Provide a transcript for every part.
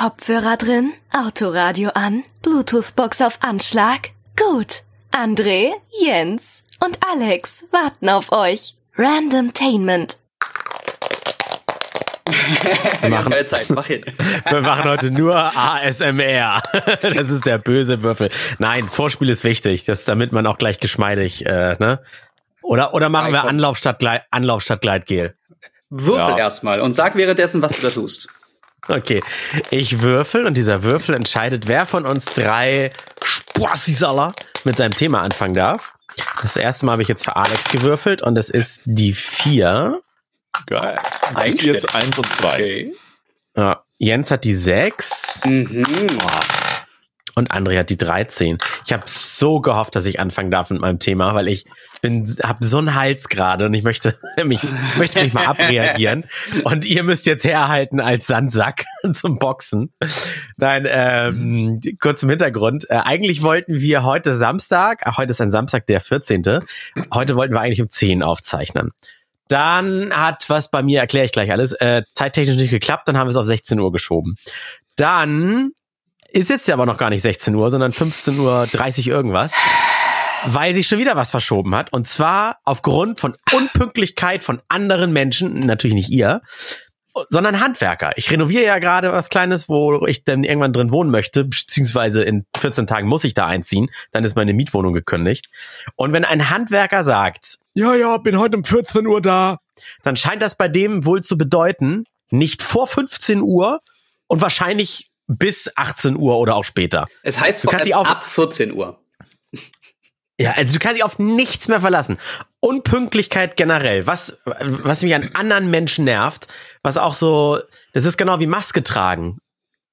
Kopfhörer drin, Autoradio an, Bluetooth-Box auf Anschlag? Gut. André, Jens und Alex warten auf euch. Randomtainment. Wir machen, Zeit, mach hin. wir machen heute nur ASMR. Das ist der böse Würfel. Nein, Vorspiel ist wichtig, das, damit man auch gleich geschmeidig, äh, ne? Oder, oder machen wir Anlauf statt, Gleit, Anlauf statt Gleitgel? Würfel ja. erstmal und sag währenddessen, was du da tust. Okay, ich würfel und dieser Würfel entscheidet, wer von uns drei Spaßisaler mit seinem Thema anfangen darf. Das erste Mal habe ich jetzt für Alex gewürfelt und es ist die vier. Geil. Eigentlich jetzt eins und zwei. Okay. Ja, Jens hat die sechs. Mhm. Und André hat die 13. Ich habe so gehofft, dass ich anfangen darf mit meinem Thema, weil ich bin, habe so einen Hals gerade und ich möchte mich, möchte mich mal abreagieren. Und ihr müsst jetzt herhalten als Sandsack zum Boxen. Nein, ähm, kurz zum Hintergrund. Äh, eigentlich wollten wir heute Samstag, äh, heute ist ein Samstag, der 14. Heute wollten wir eigentlich um 10 aufzeichnen. Dann hat was bei mir, erkläre ich gleich alles, äh, zeittechnisch nicht geklappt, dann haben wir es auf 16 Uhr geschoben. Dann ist jetzt ja aber noch gar nicht 16 Uhr, sondern 15 Uhr 30 irgendwas, weil sich schon wieder was verschoben hat. Und zwar aufgrund von Unpünktlichkeit von anderen Menschen, natürlich nicht ihr, sondern Handwerker. Ich renoviere ja gerade was Kleines, wo ich dann irgendwann drin wohnen möchte, beziehungsweise in 14 Tagen muss ich da einziehen, dann ist meine Mietwohnung gekündigt. Und wenn ein Handwerker sagt, ja, ja, bin heute um 14 Uhr da, dann scheint das bei dem wohl zu bedeuten, nicht vor 15 Uhr und wahrscheinlich bis 18 Uhr oder auch später. Es heißt du kannst dich auf, ab 14 Uhr. Ja, also du kannst dich auf nichts mehr verlassen. Unpünktlichkeit generell, was, was mich an anderen Menschen nervt, was auch so, das ist genau wie Maske tragen.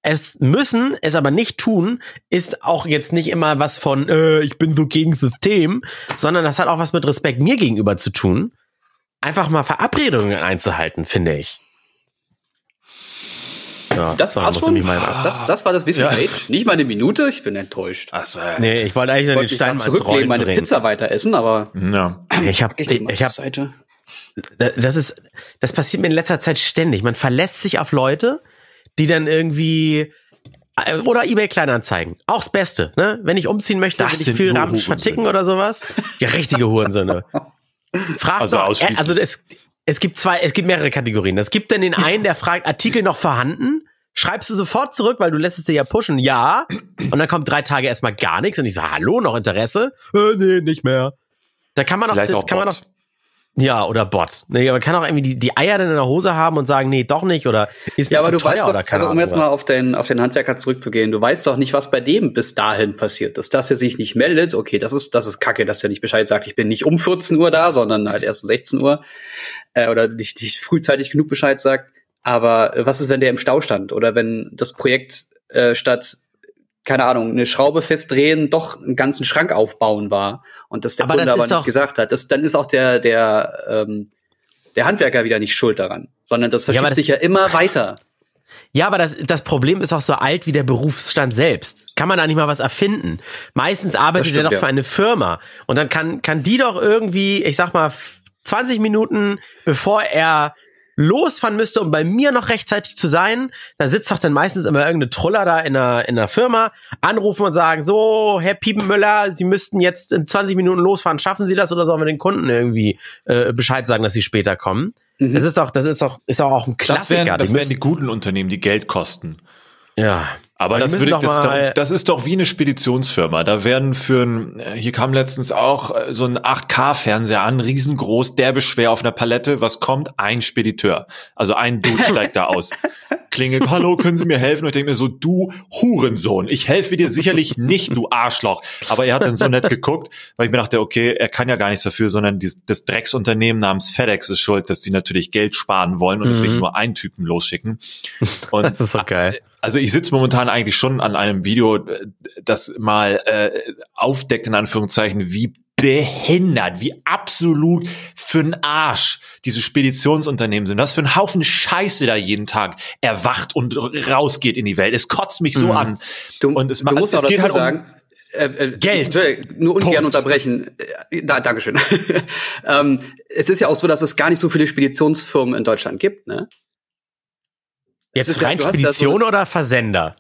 Es müssen, es aber nicht tun, ist auch jetzt nicht immer was von, äh, ich bin so gegen System, sondern das hat auch was mit Respekt mir gegenüber zu tun. Einfach mal Verabredungen einzuhalten, finde ich. Ja, das war schon. Das, das, das, war das bisschen ja. Nicht mal eine Minute, ich bin enttäuscht. Ach so, ja. Nee, ich wollte eigentlich ich den Stein zurücklegen, meine bringen. Pizza weiter essen, aber ja. ich habe ich, ich hab, Seite. das ist das passiert mir in letzter Zeit ständig. Man verlässt sich auf Leute, die dann irgendwie äh, oder eBay Kleinanzeigen. Auch das Beste, ne? Wenn ich umziehen möchte, das will ich viel Ramsch verticken oder sowas. Ja, richtige Hurensöhne. Frag also doch, äh, also es, es gibt zwei, es gibt mehrere Kategorien. Es gibt dann den einen, der fragt, Artikel noch vorhanden? Schreibst du sofort zurück, weil du lässt es dir ja pushen, ja. Und dann kommt drei Tage erstmal gar nichts und ich so, hallo, noch Interesse? Äh, nee, nicht mehr. Da kann man doch, das kann man doch, ja, oder Bot. Nee, aber kann auch irgendwie die, die Eier dann in der Hose haben und sagen, nee, doch nicht oder ist Ja, aber du weißt doch, also um jetzt mal auf den, auf den Handwerker zurückzugehen, du weißt doch nicht, was bei dem bis dahin passiert ist. Dass er sich nicht meldet, okay, das ist, das ist kacke, dass er nicht Bescheid sagt, ich bin nicht um 14 Uhr da, sondern halt erst um 16 Uhr, äh, oder nicht, nicht frühzeitig genug Bescheid sagt. Aber äh, was ist, wenn der im Stau stand? Oder wenn das Projekt äh, statt keine Ahnung, eine Schraube festdrehen, doch einen ganzen Schrank aufbauen war und das der aber Kunde das aber nicht gesagt hat. Das, dann ist auch der, der, ähm, der Handwerker wieder nicht schuld daran, sondern das verschiebt ja, sich ja immer weiter. Ja, aber das, das Problem ist auch so alt wie der Berufsstand selbst. Kann man da nicht mal was erfinden? Meistens arbeitet stimmt, er doch ja. für eine Firma und dann kann, kann die doch irgendwie, ich sag mal, 20 Minuten bevor er losfahren müsste, um bei mir noch rechtzeitig zu sein, da sitzt doch dann meistens immer irgendeine Troller da in einer, in einer Firma, anrufen und sagen, so, Herr Piepenmüller, Sie müssten jetzt in 20 Minuten losfahren, schaffen Sie das oder sollen wir den Kunden irgendwie äh, Bescheid sagen, dass sie später kommen? Mhm. Das ist doch, das ist doch, ist doch auch ein Klassiker. Das wären, das wären die guten Unternehmen, die Geld kosten. Ja. Aber das, würde, das, doch, das ist doch wie eine Speditionsfirma. Da werden für ein, hier kam letztens auch äh, so ein 8K-Fernseher an, riesengroß, derbe schwer auf einer Palette. Was kommt? Ein Spediteur. Also ein Dude steigt da aus. Klingelt, hallo, können Sie mir helfen? Und ich denke mir so, du Hurensohn, ich helfe dir sicherlich nicht, du Arschloch. Aber er hat dann so nett geguckt, weil ich mir dachte, okay, er kann ja gar nichts dafür, sondern die, das Drecksunternehmen namens FedEx ist schuld, dass die natürlich Geld sparen wollen und deswegen mhm. nur einen Typen losschicken. Und das ist so geil. Also ich sitze momentan eigentlich schon an einem Video, das mal äh, aufdeckt, in Anführungszeichen, wie behindert, wie absolut für einen Arsch diese Speditionsunternehmen sind. Was für ein Haufen Scheiße da jeden Tag erwacht und rausgeht in die Welt. Es kotzt mich so mhm. an. Du, und es, du musst es auch dazu halt sagen, um, äh, äh, Geld. Ich nur ungern Punkt. unterbrechen. Äh, da, Dankeschön. ähm, es ist ja auch so, dass es gar nicht so viele Speditionsfirmen in Deutschland gibt, ne? Jetzt rein Spedition so, oder Versender?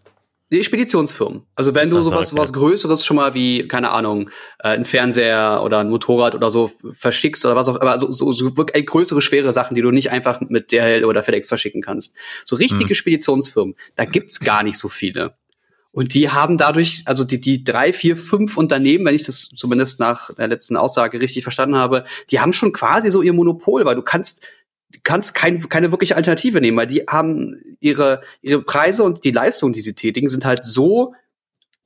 Die Speditionsfirmen. Also wenn du Ach, sowas, okay. sowas Größeres schon mal wie, keine Ahnung, äh, ein Fernseher oder ein Motorrad oder so verschickst oder was auch immer, also so, so wirklich größere, schwere Sachen, die du nicht einfach mit DHL oder FedEx verschicken kannst. So richtige hm. Speditionsfirmen, da gibt's gar nicht so viele. Und die haben dadurch, also die, die drei, vier, fünf Unternehmen, wenn ich das zumindest nach der letzten Aussage richtig verstanden habe, die haben schon quasi so ihr Monopol, weil du kannst kannst kein, keine wirkliche Alternative nehmen, weil die haben ihre, ihre Preise und die Leistungen, die sie tätigen, sind halt so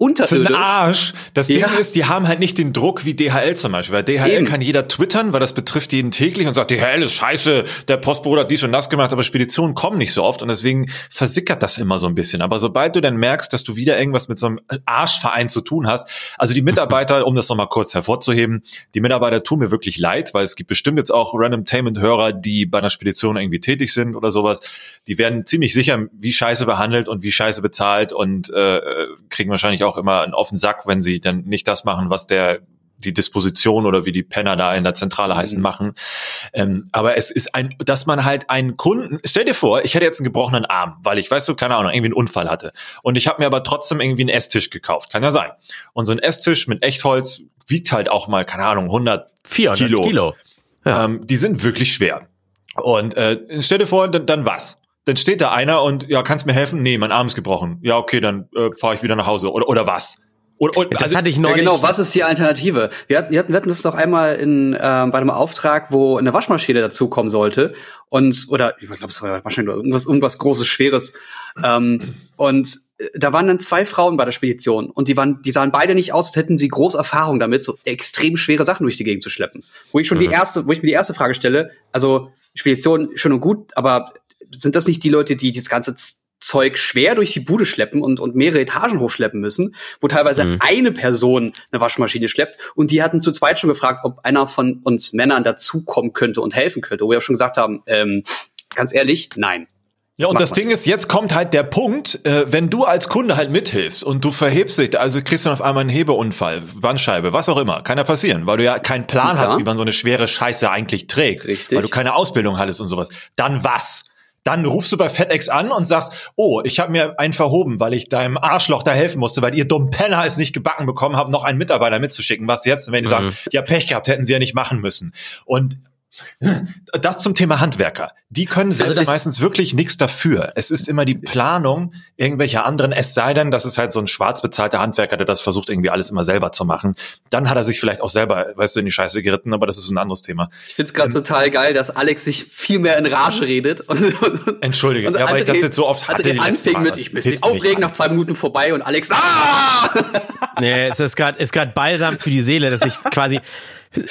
unterirdisch. Für den Arsch. Das ja. Ding ist, die haben halt nicht den Druck wie DHL zum Beispiel. Weil DHL Eben. kann jeder twittern, weil das betrifft jeden täglich und sagt, DHL ist scheiße, der Postbote hat dies und das gemacht, aber Speditionen kommen nicht so oft und deswegen versickert das immer so ein bisschen. Aber sobald du dann merkst, dass du wieder irgendwas mit so einem Arschverein zu tun hast, also die Mitarbeiter, um das nochmal kurz hervorzuheben, die Mitarbeiter tun mir wirklich leid, weil es gibt bestimmt jetzt auch Randomtainment-Hörer, die bei einer Spedition irgendwie tätig sind oder sowas. Die werden ziemlich sicher wie scheiße behandelt und wie scheiße bezahlt und äh, kriegen wahrscheinlich auch auch immer einen offenen Sack, wenn sie dann nicht das machen, was der die Disposition oder wie die Penner da in der Zentrale heißen mhm. machen. Ähm, aber es ist ein, dass man halt einen Kunden, stell dir vor, ich hätte jetzt einen gebrochenen Arm, weil ich, weißt du, keine Ahnung, irgendwie einen Unfall hatte. Und ich habe mir aber trotzdem irgendwie einen Esstisch gekauft. Kann ja sein. Und so ein Esstisch mit Echtholz wiegt halt auch mal, keine Ahnung, 100 400 Kilo. Kilo. Ja. Ähm, die sind wirklich schwer. Und äh, stell dir vor, dann, dann was? Dann steht da einer und ja, kannst mir helfen? Nee, mein Arm ist gebrochen. Ja, okay, dann äh, fahre ich wieder nach Hause. Oder, oder was? Oder, oder, das also, hatte ich neulich. Ja, genau, was ist die Alternative? Wir hatten, wir hatten, wir hatten das doch einmal in, äh, bei einem Auftrag, wo eine Waschmaschine dazukommen sollte. Und, oder ich glaube, es war eine Waschmaschine oder irgendwas, irgendwas Großes, Schweres. Ähm, und äh, da waren dann zwei Frauen bei der Spedition und die waren, die sahen beide nicht aus, als hätten sie große Erfahrung damit, so extrem schwere Sachen durch die Gegend zu schleppen. Wo ich schon mhm. die erste, wo ich mir die erste Frage stelle, also Spedition schon und gut, aber sind das nicht die Leute, die das ganze Zeug schwer durch die Bude schleppen und, und mehrere Etagen hochschleppen müssen, wo teilweise mhm. eine Person eine Waschmaschine schleppt und die hatten zu zweit schon gefragt, ob einer von uns Männern dazukommen könnte und helfen könnte, wo wir auch schon gesagt haben, ähm, ganz ehrlich, nein. Ja, und das Ding ist, jetzt kommt halt der Punkt, äh, wenn du als Kunde halt mithilfst und du verhebst dich, also kriegst du dann auf einmal einen Hebeunfall, Bandscheibe, was auch immer, kann ja passieren, weil du ja keinen Plan ja. hast, wie man so eine schwere Scheiße eigentlich trägt, Richtig. weil du keine Ausbildung hattest und sowas. Dann was? Dann rufst du bei FedEx an und sagst, oh, ich habe mir einen verhoben, weil ich deinem Arschloch da helfen musste, weil ihr dummen Penner es nicht gebacken bekommen habt, noch einen Mitarbeiter mitzuschicken. Was jetzt? Und wenn die mhm. sagen, ja, Pech gehabt, hätten sie ja nicht machen müssen. Und das zum Thema Handwerker. Die können selbst also meistens wirklich nichts dafür. Es ist immer die Planung irgendwelcher anderen, es sei denn, das ist halt so ein schwarz bezahlter Handwerker, der das versucht, irgendwie alles immer selber zu machen. Dann hat er sich vielleicht auch selber, weißt du, in die Scheiße geritten, aber das ist ein anderes Thema. Ich find's gerade ähm, total geil, dass Alex sich viel mehr in Rage redet. Und, und, Entschuldige, und ja, weil ich das jetzt so oft hatte. Die anfing mit, ich bin aufregen nach zwei Minuten vorbei und Alex, ah! Nee, es ist gerade ist gerade balsam für die Seele, dass ich quasi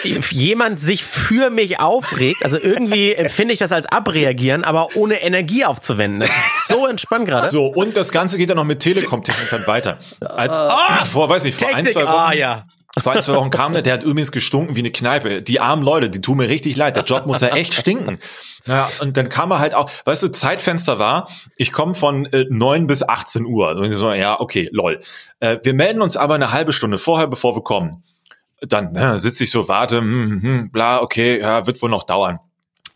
jemand sich für mich aufregt, also irgendwie empfinde ich das als abreagieren, aber ohne Energie aufzuwenden. Das ist so entspannt gerade. So, und das Ganze geht dann noch mit Telekom-Technik dann weiter. Als, oh, vor, weiß ich, vor Technik, ein, zwei Wochen. Ah, ja. Vor ein, zwei Wochen kam der, der hat übrigens gestunken wie eine Kneipe. Die armen Leute, die tun mir richtig leid. Der Job muss ja echt stinken. Naja, und dann kam er halt auch, weißt du, Zeitfenster war, ich komme von äh, 9 bis 18 Uhr. Und ich so, ja, okay, lol. Äh, wir melden uns aber eine halbe Stunde vorher, bevor wir kommen dann ne, sitze ich so, warte, hm, hm, bla, okay, ja, wird wohl noch dauern.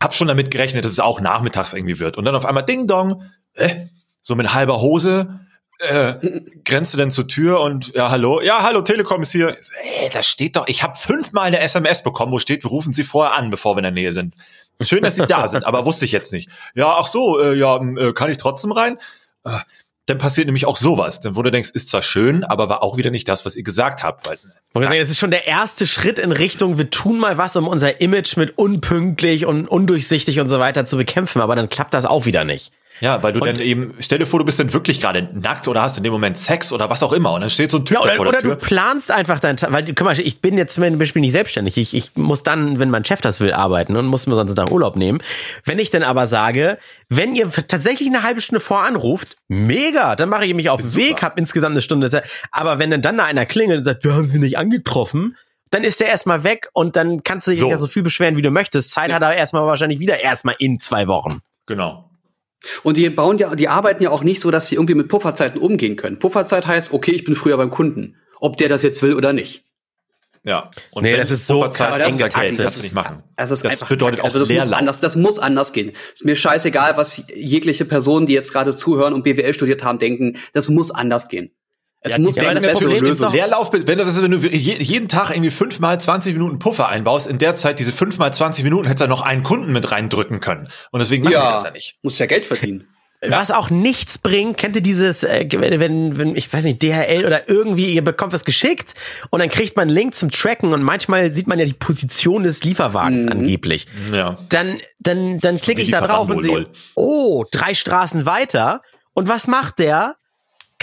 Hab schon damit gerechnet, dass es auch nachmittags irgendwie wird. Und dann auf einmal Ding Dong, äh, so mit halber Hose, äh, grenzt denn zur Tür und ja, hallo, ja, hallo, Telekom ist hier. Ey, das steht doch, ich habe fünfmal eine SMS bekommen, wo steht, wir rufen Sie vorher an, bevor wir in der Nähe sind. Schön, dass Sie da sind, aber wusste ich jetzt nicht. Ja, ach so, äh, ja, äh, kann ich trotzdem rein? Dann passiert nämlich auch sowas. Dann wo du denkst, ist zwar schön, aber war auch wieder nicht das, was ihr gesagt habt. Weil, sagen, das ist schon der erste Schritt in Richtung, wir tun mal was, um unser Image mit unpünktlich und undurchsichtig und so weiter zu bekämpfen, aber dann klappt das auch wieder nicht. Ja, weil du und dann eben, stell dir vor, du bist dann wirklich gerade nackt oder hast in dem Moment Sex oder was auch immer und dann steht so ein Typ ja, oder, vor der oder Tür. Oder du planst einfach dein, weil, guck mal, ich bin jetzt zum Beispiel nicht selbstständig. Ich, ich muss dann, wenn mein Chef das will, arbeiten und muss mir sonst nach Urlaub nehmen. Wenn ich dann aber sage, wenn ihr tatsächlich eine halbe Stunde vor anruft, mega, dann mache ich mich auf den Weg, hab insgesamt eine Stunde Zeit. Aber wenn dann dann da einer klingelt und sagt, wir haben sie nicht angetroffen, dann ist der erstmal weg und dann kannst du dich so. ja so viel beschweren, wie du möchtest. Zeit ja. hat er erstmal wahrscheinlich wieder erstmal in zwei Wochen. Genau. Und die bauen ja, die arbeiten ja auch nicht so, dass sie irgendwie mit Pufferzeiten umgehen können. Pufferzeit heißt, okay, ich bin früher beim Kunden, ob der das jetzt will oder nicht. Ja. Und nee, das ist so krass eng das, das nicht machen. Das, ist das einfach, bedeutet auch also das muss anders, das muss anders gehen. Ist mir scheißegal, was jegliche Personen, die jetzt gerade zuhören und BWL studiert haben, denken. Das muss anders gehen. Es ja, muss ja, eine bessere Lösung. Leerlauf, wenn du, das, wenn du jeden Tag irgendwie fünfmal 20 Minuten Puffer einbaust, in der Zeit diese fünfmal 20 Minuten hättest du noch einen Kunden mit reindrücken können. Und deswegen machen ja, wir das ja nicht. Muss ja Geld verdienen. Was auch nichts bringt, kennt ihr dieses, äh, wenn, wenn, ich weiß nicht, DHL oder irgendwie, ihr bekommt was geschickt und dann kriegt man einen Link zum Tracken und manchmal sieht man ja die Position des Lieferwagens mhm. angeblich. Ja. Dann, dann, dann klicke ich da drauf und sehe, oh, drei Straßen weiter. Und was macht der?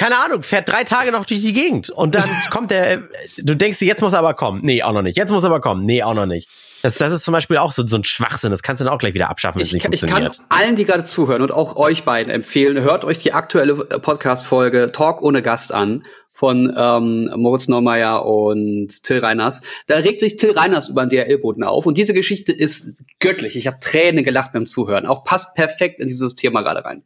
Keine Ahnung, fährt drei Tage noch durch die Gegend und dann kommt der, du denkst dir, jetzt muss er aber kommen. Nee, auch noch nicht. Jetzt muss er aber kommen. Nee, auch noch nicht. Das, das ist zum Beispiel auch so, so ein Schwachsinn. Das kannst du dann auch gleich wieder abschaffen, wenn es nicht funktioniert. Ich kann allen, die gerade zuhören und auch euch beiden empfehlen, hört euch die aktuelle Podcast-Folge Talk ohne Gast an von ähm, Moritz Neumeier und Till Reiners. Da regt sich Till Reiners über den DRL-Boden auf. Und diese Geschichte ist göttlich. Ich habe Tränen gelacht beim Zuhören. Auch passt perfekt in dieses Thema gerade rein.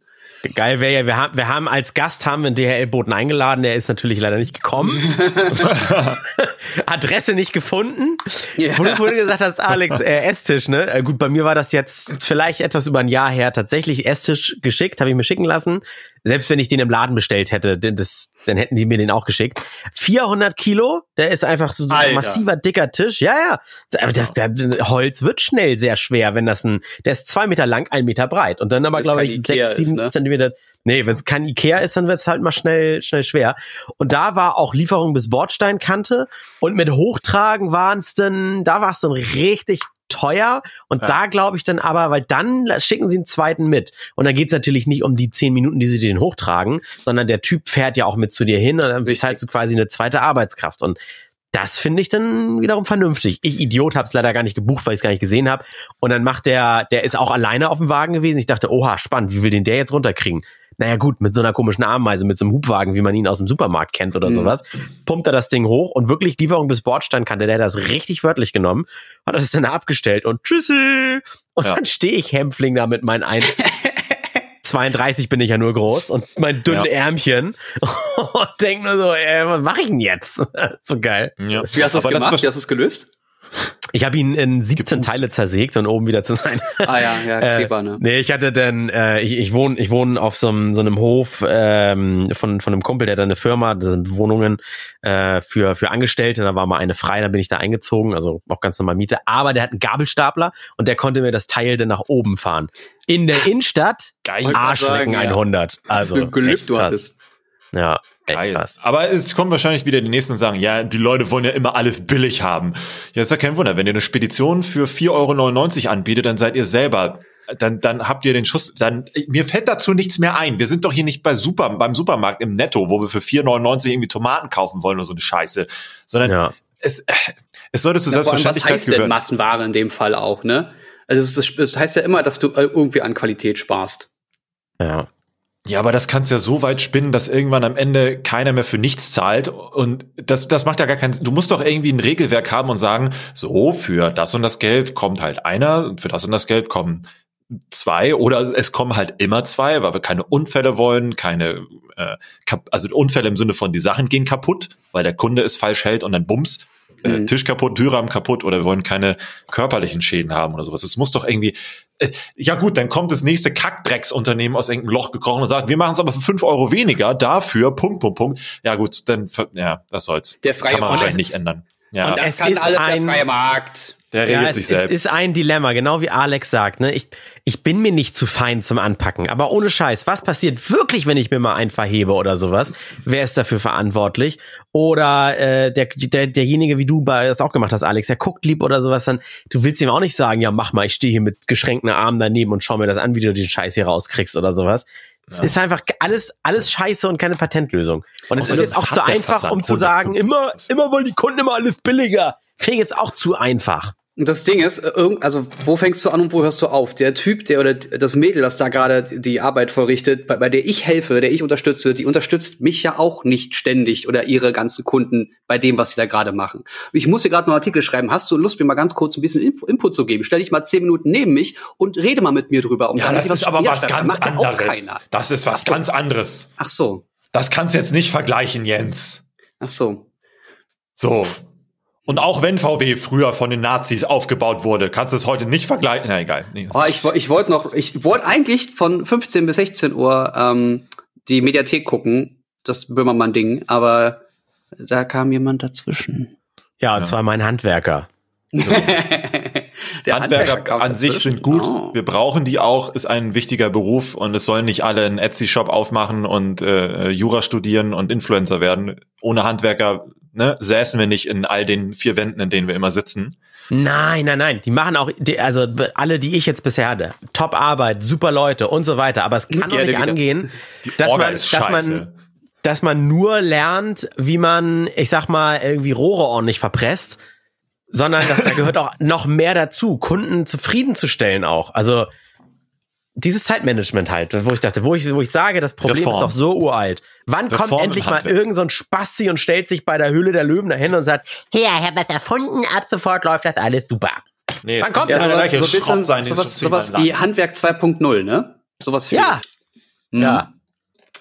Geil wäre ja, wir haben, wir haben als Gast haben wir einen DHL-Boten eingeladen, der ist natürlich leider nicht gekommen. Adresse nicht gefunden. Ja. Wo du vorhin gesagt hast, Alex, äh, Esstisch, ne? Äh, gut, bei mir war das jetzt vielleicht etwas über ein Jahr her tatsächlich Esstisch geschickt, habe ich mir schicken lassen. Selbst wenn ich den im Laden bestellt hätte, denn das, dann hätten die mir den auch geschickt. 400 Kilo, der ist einfach so, so ein massiver, dicker Tisch. Ja, ja. Aber das, der Holz wird schnell sehr schwer, wenn das ein, der ist zwei Meter lang, ein Meter breit. Und dann aber, glaube ich, sechs, sieben ne? Zentimeter. Nee, wenn es kein Ikea ist, dann wird es halt mal schnell, schnell schwer. Und da war auch Lieferung bis Bordsteinkante. Und mit Hochtragen waren es dann, da war es dann richtig teuer. Und ja. da glaube ich dann aber, weil dann schicken sie einen zweiten mit. Und da geht's natürlich nicht um die zehn Minuten, die sie den hochtragen, sondern der Typ fährt ja auch mit zu dir hin und dann bezahlst du quasi eine zweite Arbeitskraft. Und das finde ich dann wiederum vernünftig. Ich Idiot habe es leider gar nicht gebucht, weil ich es gar nicht gesehen habe. Und dann macht der, der ist auch alleine auf dem Wagen gewesen. Ich dachte, oha, spannend, wie will den der jetzt runterkriegen? naja gut, mit so einer komischen Ameise, mit so einem Hubwagen, wie man ihn aus dem Supermarkt kennt oder mhm. sowas, pumpt er das Ding hoch und wirklich Lieferung bis Bordsteinkante, der hat das richtig wörtlich genommen, hat das dann abgestellt und tschüssi! Und ja. dann stehe ich Hämpfling da mit meinen 1. 32 bin ich ja nur groß und mein dünnes ja. Ärmchen und denk nur so, ey, was mache ich denn jetzt? so geil. Ja. Wie hast du das gemacht? Wie hast du es gelöst? Ich habe ihn in 17 Teile zersägt und oben wieder zu sein. Ah ja, ja, äh, Kleber, ne? Äh, nee, ich hatte dann, äh, ich, ich wohne ich wohne auf so einem, so einem Hof ähm, von, von einem Kumpel, der hat eine Firma, das sind Wohnungen äh, für, für Angestellte, da war mal eine frei, da bin ich da eingezogen, also auch ganz normal Miete. Aber der hat einen Gabelstapler und der konnte mir das Teil dann nach oben fahren. In der Innenstadt, Geil, Arschlecken sagen, 100. Ja. Also, Glück du hattest. Ja, Geil. Krass. Aber es kommt wahrscheinlich wieder die nächsten und sagen, ja, die Leute wollen ja immer alles billig haben. Ja, ist ja kein Wunder. Wenn ihr eine Spedition für 4,99 Euro anbietet, dann seid ihr selber dann, dann habt ihr den Schuss, dann, mir fällt dazu nichts mehr ein. Wir sind doch hier nicht bei Super, beim Supermarkt im Netto, wo wir für 4,99 irgendwie Tomaten kaufen wollen oder so eine Scheiße, sondern ja. es, es sollte zu ja, Selbstverständlichkeit was heißt gehören. denn Massenware in dem Fall auch, ne? Also das, das heißt ja immer, dass du irgendwie an Qualität sparst. Ja. Ja, aber das kannst ja so weit spinnen, dass irgendwann am Ende keiner mehr für nichts zahlt. Und das, das macht ja gar keinen Sinn. Du musst doch irgendwie ein Regelwerk haben und sagen, so, für das und das Geld kommt halt einer und für das und das Geld kommen zwei oder es kommen halt immer zwei, weil wir keine Unfälle wollen, keine, äh, also Unfälle im Sinne von die Sachen gehen kaputt, weil der Kunde es falsch hält und dann bums, äh, mhm. Tisch kaputt, Türrahmen kaputt oder wir wollen keine körperlichen Schäden haben oder sowas. Es muss doch irgendwie, äh, ja gut, dann kommt das nächste Kackdrecksunternehmen aus irgendeinem Loch gekrochen und sagt, wir machen es aber für fünf Euro weniger, dafür, Punkt, Punkt, Punkt. Ja gut, dann, ja, was soll's. Der freie Kann man wahrscheinlich nicht ändern. Ja. Und das kann alles der freie Markt. Der regelt ja, es sich selbst. Es ist ein Dilemma, genau wie Alex sagt. Ne? Ich, ich bin mir nicht zu fein zum Anpacken, aber ohne Scheiß, was passiert wirklich, wenn ich mir mal einen verhebe oder sowas? Wer ist dafür verantwortlich? Oder äh, der, der, derjenige, wie du das auch gemacht hast, Alex, der guckt lieb oder sowas, dann du willst ihm auch nicht sagen, ja mach mal, ich stehe hier mit geschränkten Armen daneben und schau mir das an, wie du den Scheiß hier rauskriegst oder sowas. Es ist einfach alles, alles scheiße und keine Patentlösung. Und es ist jetzt auch zu einfach, um zu sagen, immer, immer wollen die Kunden immer alles billiger. Fing jetzt auch zu einfach. Und das Ding ist, äh, also wo fängst du an und wo hörst du auf? Der Typ, der oder das Mädel, das da gerade die Arbeit vollrichtet, bei, bei der ich helfe, der ich unterstütze, die unterstützt mich ja auch nicht ständig oder ihre ganzen Kunden bei dem, was sie da gerade machen. Ich muss hier gerade noch einen Artikel schreiben. Hast du Lust, mir mal ganz kurz ein bisschen Info, Input zu geben? Stell dich mal zehn Minuten neben mich und rede mal mit mir drüber. Um ja, das ist aber was ganz anderes. Das ist was so. ganz anderes. Ach so. Das kannst du jetzt nicht vergleichen, Jens. Ach so. So, Und auch wenn VW früher von den Nazis aufgebaut wurde, kannst du es heute nicht vergleichen. Na egal. Nee. Oh, ich ich wollte noch, ich wollte eigentlich von 15 bis 16 Uhr ähm, die Mediathek gucken, das Böhmermann-Ding, aber da kam jemand dazwischen. Ja, und zwar mein Handwerker. Der Handwerker, Handwerker an sich sind gut. Oh. Wir brauchen die auch, ist ein wichtiger Beruf und es sollen nicht alle einen Etsy-Shop aufmachen und äh, Jura studieren und Influencer werden. Ohne Handwerker ne, säßen wir nicht in all den vier Wänden, in denen wir immer sitzen. Nein, nein, nein. Die machen auch, die, also alle, die ich jetzt bisher hatte, Top Arbeit, super Leute und so weiter. Aber es kann doch nicht angehen, dass man, dass man, dass man nur lernt, wie man, ich sag mal, irgendwie Rohre ordentlich verpresst, sondern dass, da gehört auch noch mehr dazu, Kunden zufriedenzustellen auch. Also dieses Zeitmanagement halt, wo ich dachte, wo ich, wo ich sage, das Problem Reform. ist doch so uralt. Wann Reform kommt endlich mal irgend so ein Spasti und stellt sich bei der Höhle der Löwen dahin und sagt, hier, ich habe was erfunden, ab sofort läuft das alles super. Nee, jetzt Wann kommt ja, so, so ein bisschen sein, sowas, sowas wie Handwerk 2.0, ne? Sowas Ja. Mhm. Ja.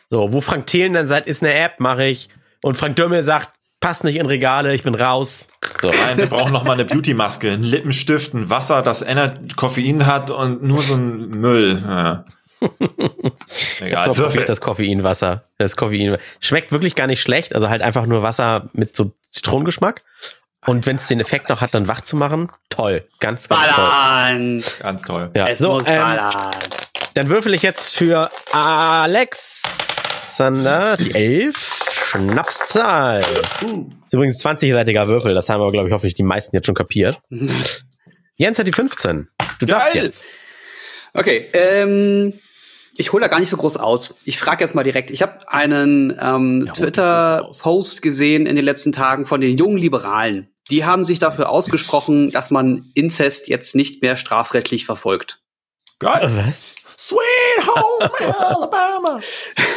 So, wo Frank Thelen dann sagt, ist eine App, mache ich. Und Frank Dömmel sagt, passt nicht in Regale, ich bin raus. So. Nein, wir brauchen noch mal eine Beauty-Maske, einen Lippenstift, ein Wasser, das Ener Koffein hat und nur so ein Müll. Ja. Egal. Probiert das Koffeinwasser. Das Koffein schmeckt wirklich gar nicht schlecht. Also halt einfach nur Wasser mit so Zitronengeschmack. Und wenn es den Effekt noch hat, dann wach zu machen, toll. Ganz, ganz ballern. toll. Ganz toll. Ja. Es so, muss ähm, Dann würfel ich jetzt für Alexander die Elf. Schnapszahl. Ist übrigens 20-seitiger Würfel, das haben wir, glaube ich, hoffentlich die meisten jetzt schon kapiert. Jens hat die 15. Du Geil. darfst jetzt. Okay, ähm, ich hole da gar nicht so groß aus. Ich frage jetzt mal direkt. Ich habe einen ähm, ja, Twitter-Post gesehen in den letzten Tagen von den jungen Liberalen. Die haben sich dafür ausgesprochen, dass man Inzest jetzt nicht mehr strafrechtlich verfolgt. Geil. Was? Sweet Home Alabama.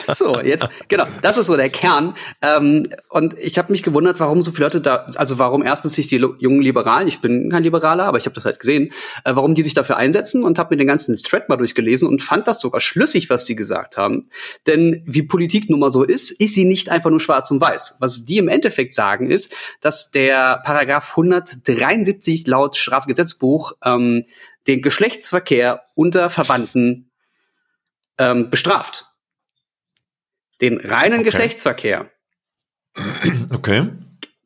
So, jetzt, genau, das ist so der Kern. Ähm, und ich habe mich gewundert, warum so viele Leute da, also warum erstens sich die jungen Liberalen, ich bin kein Liberaler, aber ich habe das halt gesehen, äh, warum die sich dafür einsetzen und habe mir den ganzen Thread mal durchgelesen und fand das sogar schlüssig, was die gesagt haben. Denn wie Politik nun mal so ist, ist sie nicht einfach nur schwarz und weiß. Was die im Endeffekt sagen, ist, dass der Paragraph 173 laut Strafgesetzbuch ähm, den Geschlechtsverkehr unter Verwandten ähm, bestraft. Den reinen okay. Geschlechtsverkehr. Okay.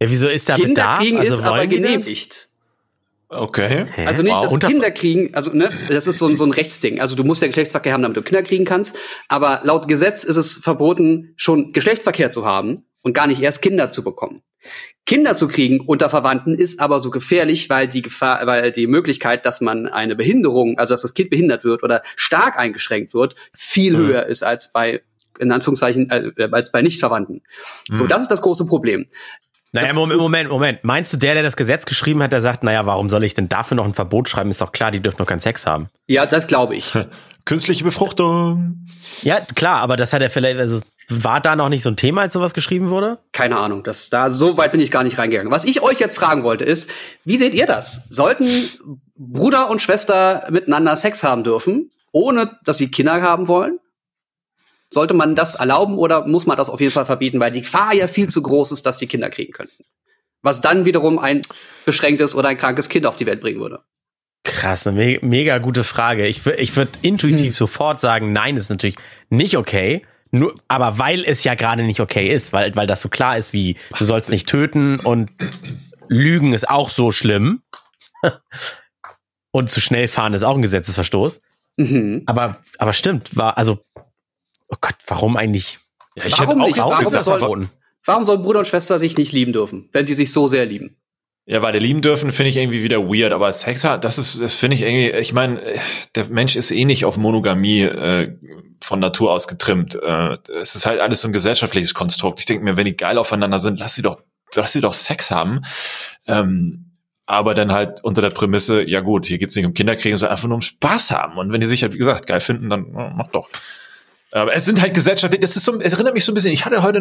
Ja, wieso ist da Kinder kriegen also ist aber genehmigt. Okay. Also nicht, wow. dass Kinder kriegen, also ne, das ist so ein, so ein Rechtsding. Also du musst ja Geschlechtsverkehr haben, damit du Kinder kriegen kannst. Aber laut Gesetz ist es verboten, schon Geschlechtsverkehr zu haben und gar nicht erst Kinder zu bekommen. Kinder zu kriegen unter Verwandten ist aber so gefährlich, weil die Gefahr, weil die Möglichkeit, dass man eine Behinderung, also dass das Kind behindert wird oder stark eingeschränkt wird, viel mhm. höher ist als bei in Anführungszeichen äh, als bei Nichtverwandten. Mhm. So, das ist das große Problem. Naja, Moment, Moment, Moment. Meinst du, der, der das Gesetz geschrieben hat, der sagt, naja, warum soll ich denn dafür noch ein Verbot schreiben? Ist doch klar, die dürfen noch keinen Sex haben. Ja, das glaube ich. Künstliche Befruchtung. Ja, klar, aber das hat er vielleicht, also war da noch nicht so ein Thema, als sowas geschrieben wurde? Keine Ahnung, das, da, so weit bin ich gar nicht reingegangen. Was ich euch jetzt fragen wollte, ist, wie seht ihr das? Sollten Bruder und Schwester miteinander Sex haben dürfen, ohne dass sie Kinder haben wollen? Sollte man das erlauben oder muss man das auf jeden Fall verbieten, weil die Gefahr ja viel zu groß ist, dass sie Kinder kriegen könnten? Was dann wiederum ein beschränktes oder ein krankes Kind auf die Welt bringen würde. Krass, eine me mega gute Frage. Ich, ich würde intuitiv hm. sofort sagen, nein, ist natürlich nicht okay. Nur, aber weil es ja gerade nicht okay ist, weil, weil das so klar ist wie, du sollst nicht töten und Lügen ist auch so schlimm. und zu schnell fahren ist auch ein Gesetzesverstoß. Mhm. Aber, aber stimmt, war, also, oh Gott, warum eigentlich? Ja, ich warum hätte auch nicht? Warum soll, warum soll Bruder und Schwester sich nicht lieben dürfen, wenn die sich so sehr lieben? Ja, weil der lieben dürfen finde ich irgendwie wieder weird, aber Sex hat, das ist, das finde ich irgendwie, ich meine, der Mensch ist eh nicht auf Monogamie äh, von Natur aus getrimmt. Äh, es ist halt alles so ein gesellschaftliches Konstrukt. Ich denke mir, wenn die geil aufeinander sind, lass sie doch, lass sie doch Sex haben. Ähm, aber dann halt unter der Prämisse, ja gut, hier geht's nicht um Kinderkriegen, sondern einfach nur um Spaß haben. Und wenn die sich halt, wie gesagt, geil finden, dann mach doch. Aber es sind halt gesellschaftlich, das ist so, es erinnert mich so ein bisschen, ich hatte heute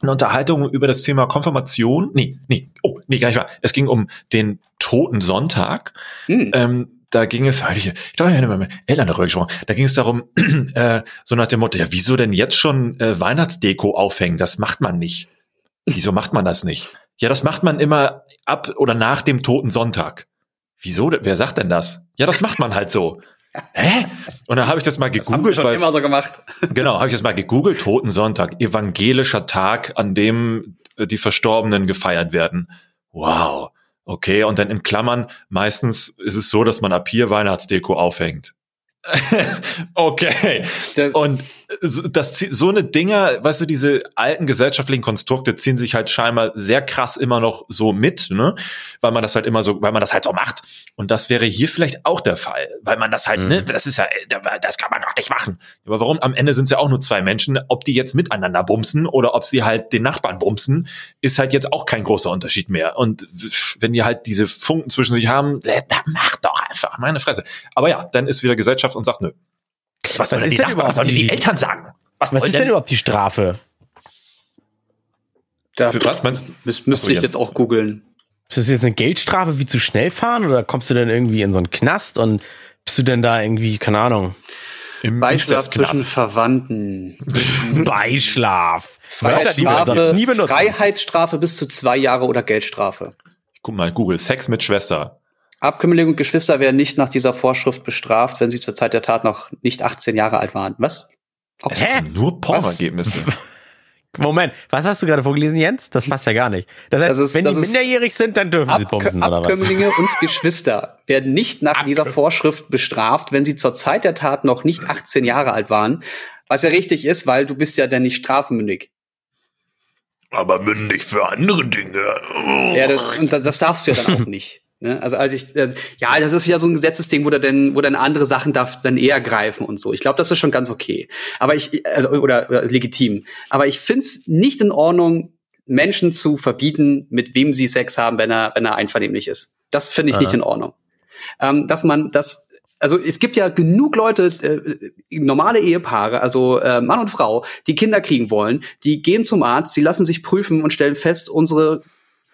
eine Unterhaltung über das Thema Konfirmation. Nee, nee, oh, nee, gar nicht wahr. Es ging um den Toten Sonntag. Hm. Ähm, da ging es, ich, ich glaube, ich habe mit Eltern darüber gesprochen, da ging es darum, äh, so nach dem Motto, ja, wieso denn jetzt schon äh, Weihnachtsdeko aufhängen? Das macht man nicht. Wieso macht man das nicht? Ja, das macht man immer ab oder nach dem Toten Sonntag. Wieso? Wer sagt denn das? Ja, das macht man halt so. Hä? Und dann habe ich das mal gegoogelt. Das haben wir immer so gemacht. Genau, habe ich das mal gegoogelt. Toten Sonntag, evangelischer Tag, an dem die Verstorbenen gefeiert werden. Wow. Okay, und dann in Klammern, meistens ist es so, dass man ab hier Weihnachtsdeko aufhängt. okay. Und das so eine Dinger, weißt du, diese alten gesellschaftlichen Konstrukte ziehen sich halt scheinbar sehr krass immer noch so mit, ne? Weil man das halt immer so, weil man das halt so macht. Und das wäre hier vielleicht auch der Fall, weil man das halt, ne, mhm. ne, das ist ja, das kann man doch nicht machen. Aber warum? Am Ende sind es ja auch nur zwei Menschen. Ob die jetzt miteinander bumsen oder ob sie halt den Nachbarn bumsen, ist halt jetzt auch kein großer Unterschied mehr. Und wenn die halt diese Funken zwischen sich haben, dann mach doch einfach, meine Fresse. Aber ja, dann ist wieder Gesellschaft und sagt, nö, was, was ist denn überhaupt was sollen die, die Eltern sagen? Was, was ist denn, denn überhaupt die Strafe? Da, Für was meinst Müs müsste ich jetzt auch googeln. Ist das jetzt eine Geldstrafe wie zu schnell fahren oder kommst du denn irgendwie in so einen Knast und bist du denn da irgendwie, keine Ahnung? Im Beischlaf zwischen Verwandten. Beischlaf. Freiheitsstrafe, Freiheitsstrafe bis zu zwei Jahre oder Geldstrafe. Guck mal, Google, Sex mit Schwester. Abkömmlinge und Geschwister werden nicht nach dieser Vorschrift bestraft, wenn sie zur Zeit der Tat noch nicht 18 Jahre alt waren. Was? Es Hä? Nur Pornergebnisse. Moment, was hast du gerade vorgelesen, Jens? Das passt ja gar nicht. Das heißt, das ist, wenn das die minderjährig sind, dann dürfen Ab sie bumsen, oder was? Abkömmlinge und Geschwister werden nicht nach Abkö dieser Vorschrift bestraft, wenn sie zur Zeit der Tat noch nicht 18 Jahre alt waren. Was ja richtig ist, weil du bist ja dann nicht strafmündig. Aber mündig für andere Dinge. Ja, das, und das darfst du ja dann auch nicht. Ne? Also, also ich, äh, ja, das ist ja so ein Gesetzesding, wo da denn, wo dann andere Sachen darf dann eher greifen und so. Ich glaube, das ist schon ganz okay. Aber ich, also, oder, oder legitim. Aber ich find's nicht in Ordnung, Menschen zu verbieten, mit wem sie Sex haben, wenn er, wenn er einvernehmlich ist. Das finde ich Aha. nicht in Ordnung. Ähm, dass man das, also es gibt ja genug Leute, äh, normale Ehepaare, also äh, Mann und Frau, die Kinder kriegen wollen, die gehen zum Arzt, sie lassen sich prüfen und stellen fest, unsere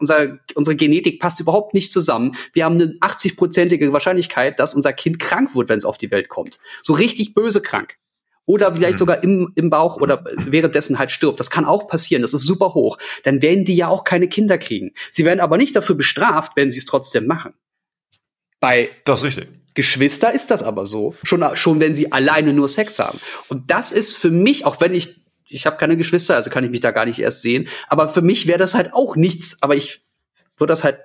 unser, unsere Genetik passt überhaupt nicht zusammen. Wir haben eine 80-prozentige Wahrscheinlichkeit, dass unser Kind krank wird, wenn es auf die Welt kommt. So richtig böse krank. Oder vielleicht mhm. sogar im, im Bauch oder währenddessen halt stirbt. Das kann auch passieren. Das ist super hoch. Dann werden die ja auch keine Kinder kriegen. Sie werden aber nicht dafür bestraft, wenn sie es trotzdem machen. Bei das ist richtig. Geschwister ist das aber so. Schon, schon wenn sie alleine nur Sex haben. Und das ist für mich, auch wenn ich ich habe keine Geschwister, also kann ich mich da gar nicht erst sehen. Aber für mich wäre das halt auch nichts, aber ich würde das halt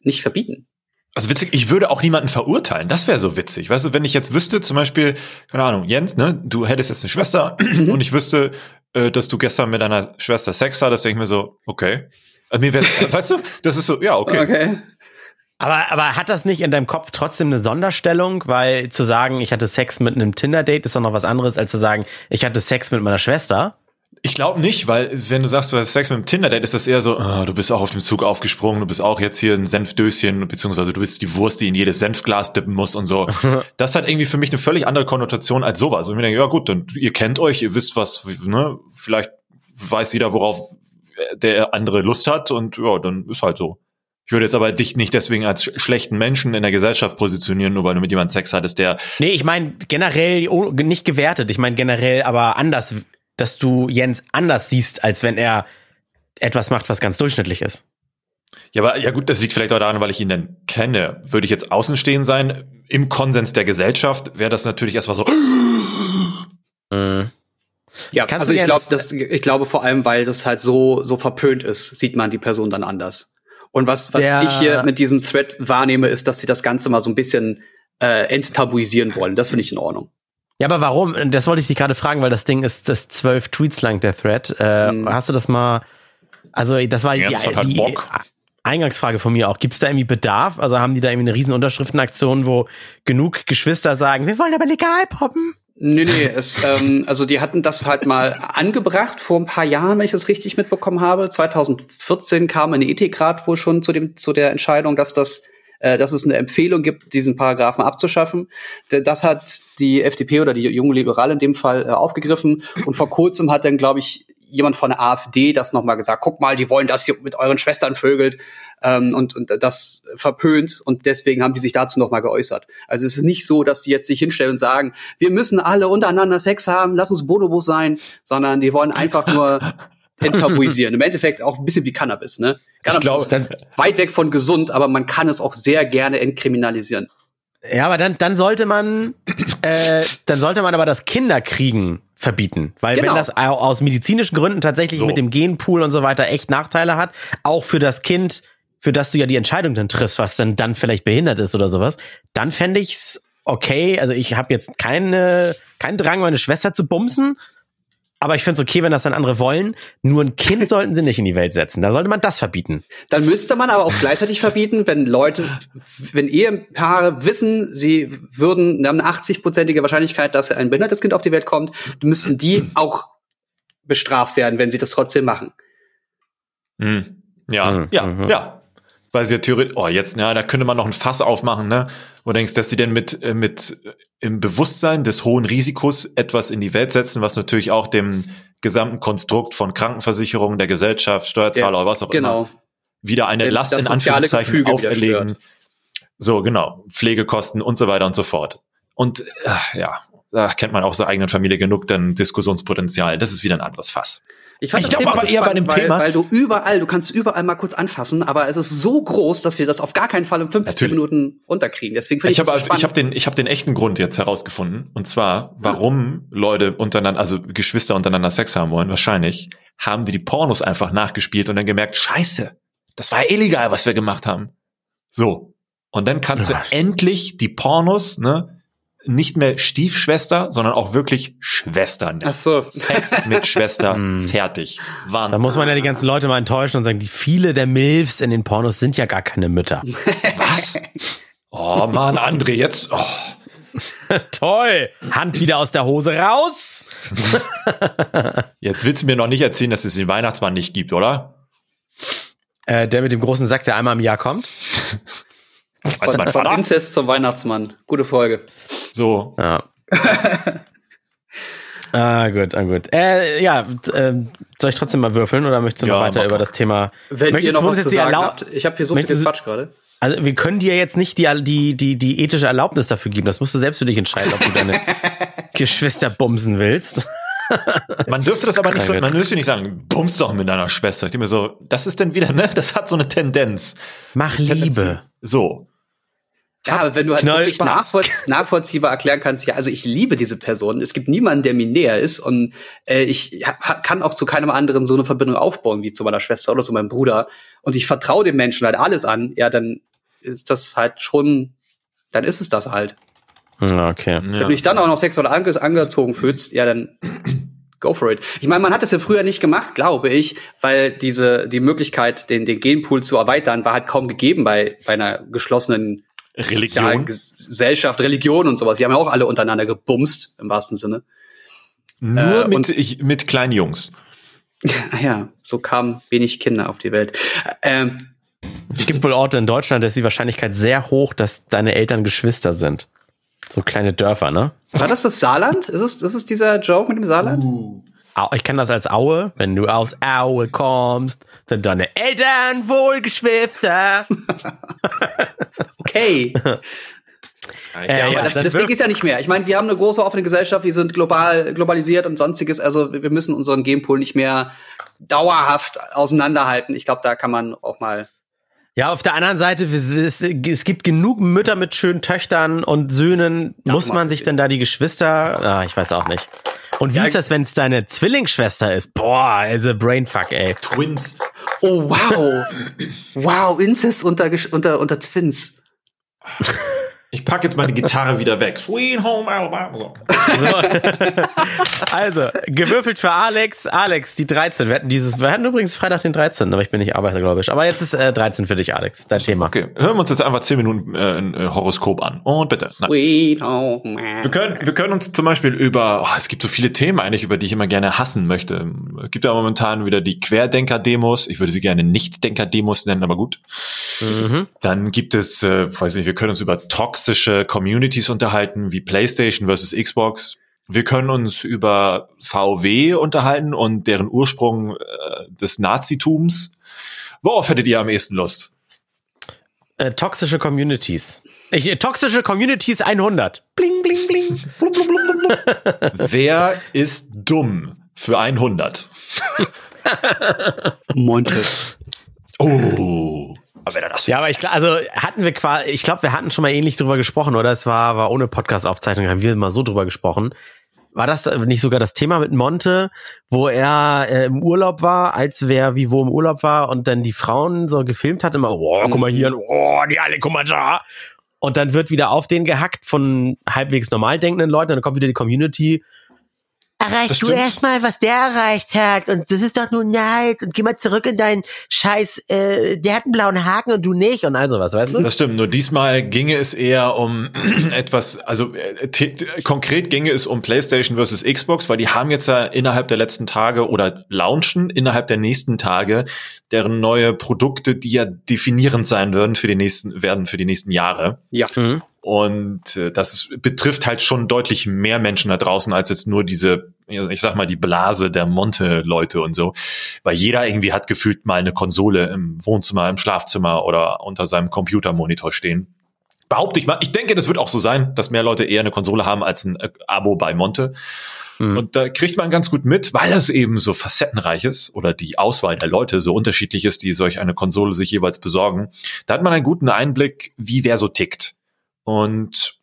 nicht verbieten. Also witzig, ich würde auch niemanden verurteilen. Das wäre so witzig. Weißt du, wenn ich jetzt wüsste, zum Beispiel, keine Ahnung, Jens, ne, du hättest jetzt eine Schwester mhm. und ich wüsste, äh, dass du gestern mit deiner Schwester Sex hattest, denke ich mir so, okay. Also mir wär, weißt du, das ist so, ja, okay. Okay. Aber, aber hat das nicht in deinem Kopf trotzdem eine Sonderstellung? Weil zu sagen, ich hatte Sex mit einem Tinder-Date ist doch noch was anderes, als zu sagen, ich hatte Sex mit meiner Schwester. Ich glaube nicht, weil wenn du sagst, du hast Sex mit einem Tinder-Date, ist das eher so, oh, du bist auch auf dem Zug aufgesprungen, du bist auch jetzt hier ein Senfdöschen, beziehungsweise du bist die Wurst, die in jedes Senfglas dippen muss und so. das hat irgendwie für mich eine völlig andere Konnotation als sowas. Und ich denke, ja gut, dann ihr kennt euch, ihr wisst was, ne, vielleicht weiß jeder, worauf der andere Lust hat und ja, dann ist halt so. Ich würde jetzt aber dich nicht deswegen als schlechten Menschen in der Gesellschaft positionieren, nur weil du mit jemandem Sex hattest, der. Nee, ich meine generell oh, nicht gewertet. Ich meine generell aber anders, dass du Jens anders siehst, als wenn er etwas macht, was ganz durchschnittlich ist. Ja, aber ja gut, das liegt vielleicht auch daran, weil ich ihn dann kenne. Würde ich jetzt außenstehend sein, im Konsens der Gesellschaft, wäre das natürlich erstmal so. Mhm. Ja, Kannst also ich glaube, das, ich glaube vor allem, weil das halt so so verpönt ist, sieht man die Person dann anders. Und was, was ich hier mit diesem Thread wahrnehme, ist, dass sie das Ganze mal so ein bisschen äh, enttabuisieren wollen. Das finde ich in Ordnung. Ja, aber warum? Das wollte ich dich gerade fragen, weil das Ding ist das zwölf Tweets lang, der Thread. Äh, hm. Hast du das mal, also das war ja, die, halt die Eingangsfrage von mir auch. Gibt es da irgendwie Bedarf? Also haben die da irgendwie eine riesen Unterschriftenaktion, wo genug Geschwister sagen, wir wollen aber legal poppen? Nee, nee, es, ähm, also die hatten das halt mal angebracht vor ein paar Jahren, wenn ich das richtig mitbekommen habe. 2014 kam ein Ethikrat wohl schon zu dem zu der Entscheidung, dass das äh, dass es eine Empfehlung gibt, diesen Paragraphen abzuschaffen. Das hat die FDP oder die junge Liberale in dem Fall äh, aufgegriffen und vor kurzem hat dann, glaube ich, jemand von der AfD das nochmal gesagt, guck mal, die wollen, dass ihr mit euren Schwestern vögelt ähm, und, und das verpönt und deswegen haben die sich dazu nochmal geäußert. Also es ist nicht so, dass die jetzt sich hinstellen und sagen, wir müssen alle untereinander Sex haben, lass uns Bonobos sein, sondern die wollen einfach nur enttabuisieren. Im Endeffekt auch ein bisschen wie Cannabis, ne? Cannabis ich glaube, weit weg von gesund, aber man kann es auch sehr gerne entkriminalisieren. Ja, aber dann, dann sollte man, äh, dann sollte man aber das Kinderkriegen verbieten. Weil genau. wenn das aus medizinischen Gründen tatsächlich so. mit dem Genpool und so weiter echt Nachteile hat, auch für das Kind, für das du ja die Entscheidung dann triffst, was dann dann vielleicht behindert ist oder sowas, dann fände ich's okay. Also ich habe jetzt keine, keinen Drang, meine Schwester zu bumsen, aber ich finde es okay, wenn das dann andere wollen. Nur ein Kind sollten sie nicht in die Welt setzen. Da sollte man das verbieten. Dann müsste man aber auch gleichzeitig verbieten, wenn Leute, wenn Ehepaare wissen, sie würden, haben eine 80-prozentige Wahrscheinlichkeit, dass ein behindertes Kind auf die Welt kommt, müssen die auch bestraft werden, wenn sie das trotzdem machen. Hm. Ja, mhm. ja, mhm. ja weil sie ja theoretisch, oh, jetzt, ja, da könnte man noch ein Fass aufmachen, ne? Wo du denkst, dass sie denn mit, äh, mit äh, im Bewusstsein des hohen Risikos etwas in die Welt setzen, was natürlich auch dem gesamten Konstrukt von Krankenversicherung, der Gesellschaft, Steuerzahler oder was auch genau. immer wieder eine Last in Anführungszeichen Gefüge auferlegen. So, genau. Pflegekosten und so weiter und so fort. Und äh, ja, da kennt man auch seiner eigenen Familie genug dann Diskussionspotenzial. Das ist wieder ein anderes Fass. Ich, ich glaube aber eher bei dem weil, Thema. Weil du überall, du kannst überall mal kurz anfassen, aber es ist so groß, dass wir das auf gar keinen Fall in 15 Natürlich. Minuten unterkriegen. Deswegen finde ich, ich habe so ich habe den ich habe den echten Grund jetzt herausgefunden und zwar warum ja. Leute untereinander also Geschwister untereinander Sex haben wollen wahrscheinlich haben die die Pornos einfach nachgespielt und dann gemerkt Scheiße das war illegal was wir gemacht haben so und dann kannst ja. du endlich die Pornos ne nicht mehr Stiefschwester, sondern auch wirklich Schwestern. Ach so. Sex mit Schwester, hm. fertig. Wahnsinn. Da muss man ja die ganzen Leute mal enttäuschen und sagen, die viele der Milfs in den Pornos sind ja gar keine Mütter. Was? Oh Mann, André, jetzt. Oh. Toll! Hand wieder aus der Hose raus! jetzt willst du mir noch nicht erzählen, dass es den Weihnachtsmann nicht gibt, oder? Äh, der mit dem großen Sack, der einmal im Jahr kommt? Von, von Inzest zum Weihnachtsmann. Gute Folge. So. Ja. ah, gut, ah, gut. Äh, ja, äh, soll ich trotzdem mal würfeln oder möchtest du noch weiter über das Thema? Wenn möchtest ihr noch was zu sagen habt, ich habe hier so viel Quatsch gerade. Also wir können dir jetzt nicht die, die, die, die ethische Erlaubnis dafür geben. Das musst du selbst für dich entscheiden, ob du deine Geschwister bumsen willst. Man dürfte das aber nicht so, man dürfte nicht sagen, bumst doch mit deiner Schwester. Ich denke mir so, das ist denn wieder, ne? Das hat so eine Tendenz. Mach Liebe. So. Ja, aber wenn du halt wirklich nachvollzie nachvollziehbar erklären kannst, ja, also ich liebe diese Person, es gibt niemanden, der mir näher ist und äh, ich kann auch zu keinem anderen so eine Verbindung aufbauen wie zu meiner Schwester oder zu meinem Bruder und ich vertraue dem Menschen halt alles an, ja, dann ist das halt schon, dann ist es das halt. Okay. Wenn du dich dann auch noch sexuell ange angezogen fühlst, ja, dann go for it. Ich meine, man hat das ja früher nicht gemacht, glaube ich, weil diese die Möglichkeit, den den Genpool zu erweitern, war halt kaum gegeben bei bei einer geschlossenen Religion. Gesellschaft, Religion und sowas. Die haben ja auch alle untereinander gebumst, im wahrsten Sinne. Nur äh, mit, ich, mit kleinen Jungs. ja, so kamen wenig Kinder auf die Welt. Ähm, es gibt wohl Orte in Deutschland, da ist die Wahrscheinlichkeit sehr hoch, dass deine Eltern Geschwister sind. So kleine Dörfer, ne? War das das Saarland? Ist es, ist es dieser Joke mit dem Saarland? Uh. Ich kenne das als Aue. Wenn du aus Aue kommst, sind deine Eltern wohl Geschwister. okay. Äh, ja, ja, das, das Ding ist ja nicht mehr. Ich meine, wir haben eine große offene Gesellschaft, wir sind global globalisiert und sonstiges. Also wir müssen unseren Gamepool nicht mehr dauerhaft auseinanderhalten. Ich glaube, da kann man auch mal ja, auf der anderen Seite, es, es, gibt genug Mütter mit schönen Töchtern und Söhnen. Ja, Muss man sich denn da die Geschwister? Ah, ich weiß auch nicht. Und wie ja, ist das, wenn es deine Zwillingsschwester ist? Boah, also Brainfuck, ey. Twins. Oh, wow. wow, Incest unter, unter, unter Twins. Ich packe jetzt meine Gitarre wieder weg. Sweet Home Alabama. So. also, gewürfelt für Alex. Alex, die 13. Wir hatten dieses, wir hatten übrigens Freitag den 13., aber ich bin nicht Arbeiter, glaube ich. Aber jetzt ist äh, 13 für dich, Alex. Dein Thema. Okay, hören wir uns jetzt einfach 10 Minuten äh, ein äh, Horoskop an. Und bitte. Sweet Home wir können, wir können uns zum Beispiel über, oh, es gibt so viele Themen eigentlich, über die ich immer gerne hassen möchte. Es gibt ja momentan wieder die Querdenker-Demos. Ich würde sie gerne Nicht-Denker-Demos nennen, aber gut. Mhm. Dann gibt es, äh, weiß nicht, wir können uns über toxische Communities unterhalten, wie PlayStation versus Xbox. Wir können uns über VW unterhalten und deren Ursprung äh, des Nazitums. Worauf hättet ihr am ehesten Lust? Äh, toxische Communities. Ich, äh, toxische Communities 100. Bling, bling, bling. Wer ist dumm für 100? Monte. Oh. Aber das ja, aber ich also hatten wir quasi, ich glaube, wir hatten schon mal ähnlich drüber gesprochen, oder? Es war, war ohne Podcast-Aufzeichnung, haben wir mal so drüber gesprochen. War das nicht sogar das Thema mit Monte, wo er äh, im Urlaub war, als wer wie wo im Urlaub war und dann die Frauen so gefilmt hat, immer, oh, guck mal hier, oh, die alle, guck mal da. Und dann wird wieder auf den gehackt von halbwegs normal denkenden Leuten, dann kommt wieder die Community Erreichst du erstmal, was der erreicht hat. Und das ist doch nur Neid. Und geh mal zurück in deinen Scheiß, äh, der hat einen blauen Haken und du nicht und all sowas, weißt du? Das stimmt. Nur diesmal ginge es eher um etwas, also äh, konkret ginge es um PlayStation versus Xbox, weil die haben jetzt ja innerhalb der letzten Tage oder launchen innerhalb der nächsten Tage deren neue Produkte, die ja definierend sein würden für die nächsten, werden für die nächsten Jahre. Ja. Mhm. Und äh, das betrifft halt schon deutlich mehr Menschen da draußen als jetzt nur diese, ich sag mal, die Blase der Monte-Leute und so. Weil jeder irgendwie hat gefühlt mal eine Konsole im Wohnzimmer, im Schlafzimmer oder unter seinem Computermonitor stehen. Behaupte ich mal. Ich denke, das wird auch so sein, dass mehr Leute eher eine Konsole haben als ein äh, Abo bei Monte. Mhm. Und da kriegt man ganz gut mit, weil es eben so facettenreich ist oder die Auswahl der Leute so unterschiedlich ist, die solch eine Konsole sich jeweils besorgen. Da hat man einen guten Einblick, wie wer so tickt. Und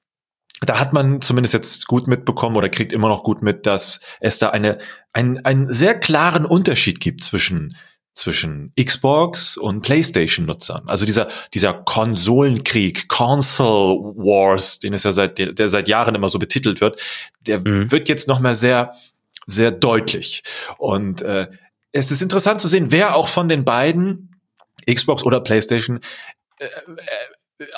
da hat man zumindest jetzt gut mitbekommen oder kriegt immer noch gut mit, dass es da eine, ein, einen sehr klaren Unterschied gibt zwischen zwischen Xbox und PlayStation-Nutzern. Also dieser, dieser Konsolenkrieg, Console Wars, den es ja seit, der, der seit Jahren immer so betitelt wird, der mhm. wird jetzt noch mal sehr, sehr deutlich. Und äh, es ist interessant zu sehen, wer auch von den beiden, Xbox oder PlayStation, äh, äh,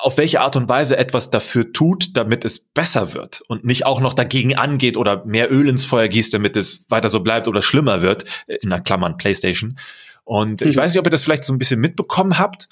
auf welche Art und Weise etwas dafür tut, damit es besser wird und nicht auch noch dagegen angeht oder mehr Öl ins Feuer gießt, damit es weiter so bleibt oder schlimmer wird, in der Klammern PlayStation. Und mhm. ich weiß nicht, ob ihr das vielleicht so ein bisschen mitbekommen habt.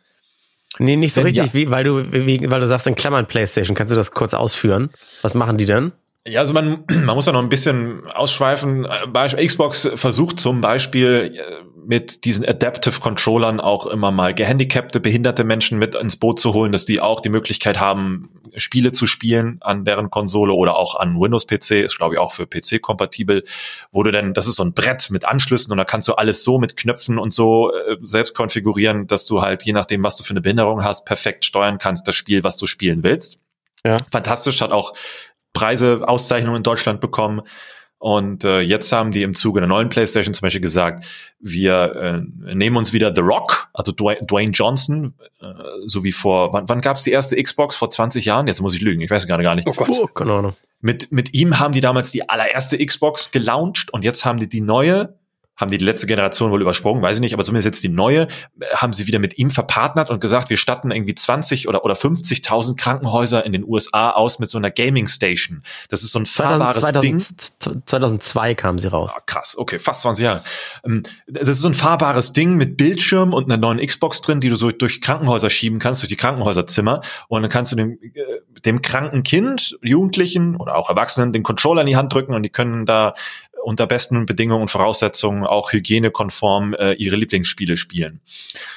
Nee, nicht so denn, richtig, ja. wie, weil du, wie, weil du sagst in Klammern PlayStation. Kannst du das kurz ausführen? Was machen die denn? Ja, also man, man muss ja noch ein bisschen ausschweifen. Xbox versucht zum Beispiel äh, mit diesen Adaptive Controllern auch immer mal gehandicapte, behinderte Menschen mit ins Boot zu holen, dass die auch die Möglichkeit haben, Spiele zu spielen an deren Konsole oder auch an Windows-PC, ist glaube ich auch für PC kompatibel, wo du denn, das ist so ein Brett mit Anschlüssen und da kannst du alles so mit Knöpfen und so äh, selbst konfigurieren, dass du halt, je nachdem, was du für eine Behinderung hast, perfekt steuern kannst, das Spiel, was du spielen willst. Ja. Fantastisch, hat auch Preise, Auszeichnungen in Deutschland bekommen. Und äh, jetzt haben die im Zuge der neuen PlayStation zum Beispiel gesagt, wir äh, nehmen uns wieder The Rock, also Dwayne Johnson, äh, so wie vor, wann, wann gab es die erste Xbox? Vor 20 Jahren? Jetzt muss ich lügen, ich weiß gerade gar nicht. Oh Gott, oh, keine Ahnung. Mit, mit ihm haben die damals die allererste Xbox gelauncht und jetzt haben die die neue haben die die letzte Generation wohl übersprungen, weiß ich nicht, aber zumindest jetzt die neue, haben sie wieder mit ihm verpartnert und gesagt, wir statten irgendwie 20 oder, oder 50.000 Krankenhäuser in den USA aus mit so einer Gaming Station. Das ist so ein fahrbares 2000, Ding. 2002 kam sie raus. Ah, krass, okay, fast 20 Jahre. Ähm, das ist so ein fahrbares Ding mit Bildschirm und einer neuen Xbox drin, die du so durch Krankenhäuser schieben kannst, durch die Krankenhäuserzimmer. Und dann kannst du dem, äh, dem kranken Kind, Jugendlichen oder auch Erwachsenen den Controller in die Hand drücken und die können da unter besten Bedingungen und Voraussetzungen auch hygienekonform äh, ihre Lieblingsspiele spielen.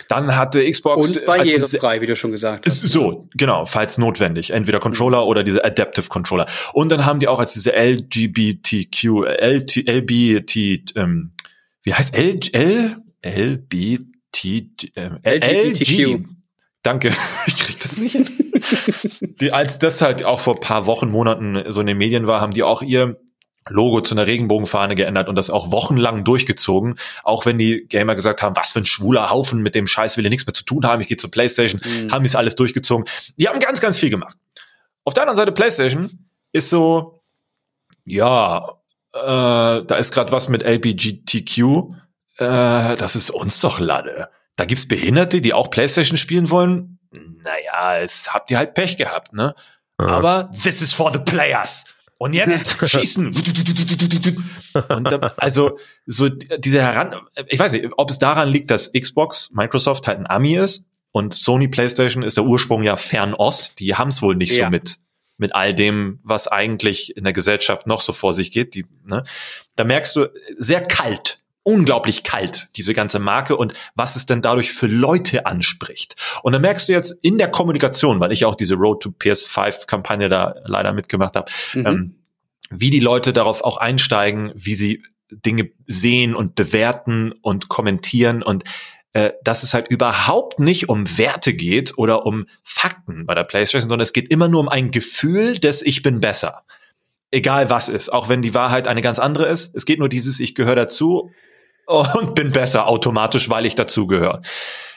Dann hatte Xbox und barrierefrei, wie du schon gesagt hast. So, genau, falls notwendig, entweder Controller mhm. oder diese Adaptive Controller. Und dann haben die auch als diese LGBTQ, LT, LBT, ähm, wie heißt L, L, LBT, ähm, LGBTQ. LG, Danke, ich krieg das nicht hin. die, als das halt auch vor paar Wochen, Monaten so in den Medien war, haben die auch ihr Logo zu einer Regenbogenfahne geändert und das auch wochenlang durchgezogen, auch wenn die Gamer gesagt haben, was für ein schwuler Haufen, mit dem Scheiß will ich nichts mehr zu tun haben, ich gehe zur Playstation, mhm. haben die es alles durchgezogen. Die haben ganz, ganz viel gemacht. Auf der anderen Seite Playstation ist so, ja, äh, da ist gerade was mit LBGTQ, äh, das ist uns doch Lade. Da gibt's Behinderte, die auch Playstation spielen wollen. Naja, es habt ihr halt Pech gehabt, ne? Ja. Aber this is for the players. Und jetzt schießen. Und da, also so diese heran, ich weiß nicht, ob es daran liegt, dass Xbox, Microsoft halt ein Ami ist und Sony PlayStation ist der Ursprung ja Fernost. Die haben es wohl nicht ja. so mit mit all dem, was eigentlich in der Gesellschaft noch so vor sich geht. Die, ne? Da merkst du sehr kalt unglaublich kalt, diese ganze Marke und was es denn dadurch für Leute anspricht. Und dann merkst du jetzt in der Kommunikation, weil ich auch diese Road to PS5-Kampagne da leider mitgemacht habe, mhm. ähm, wie die Leute darauf auch einsteigen, wie sie Dinge sehen und bewerten und kommentieren und äh, dass es halt überhaupt nicht um Werte geht oder um Fakten bei der PlayStation, sondern es geht immer nur um ein Gefühl des Ich bin besser. Egal was ist, auch wenn die Wahrheit eine ganz andere ist. Es geht nur dieses Ich gehöre dazu und bin besser automatisch, weil ich dazu gehöre.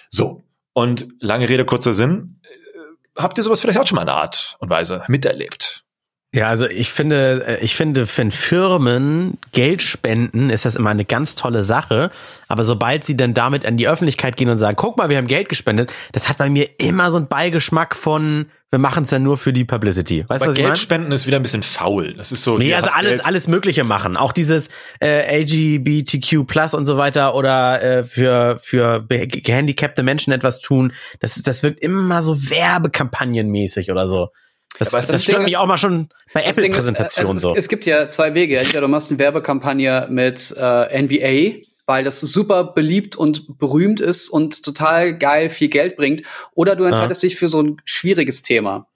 So. Und lange Rede, kurzer Sinn. Äh, habt ihr sowas vielleicht auch schon mal in einer Art und Weise miterlebt? Ja, also ich finde, äh, ich finde, wenn Firmen Geld spenden, ist das immer eine ganz tolle Sache. Aber sobald sie dann damit an die Öffentlichkeit gehen und sagen, guck mal, wir haben Geld gespendet, das hat bei mir immer so einen Beigeschmack von, wir machen es ja nur für die Publicity. Weißt du, was Geld ich mein? spenden ist wieder ein bisschen faul. Das ist so. Nee, also alles, Geld. alles Mögliche machen. Auch dieses äh, LGBTQ Plus und so weiter oder äh, für, für gehandicapte Menschen etwas tun. Das, das wirkt immer so werbekampagnenmäßig oder so. Das, das, das stört mich auch mal schon bei Apple-Präsentationen so. Es gibt ja zwei Wege. Entweder du machst eine Werbekampagne mit äh, NBA, weil das super beliebt und berühmt ist und total geil viel Geld bringt, oder du entscheidest ja. dich für so ein schwieriges Thema.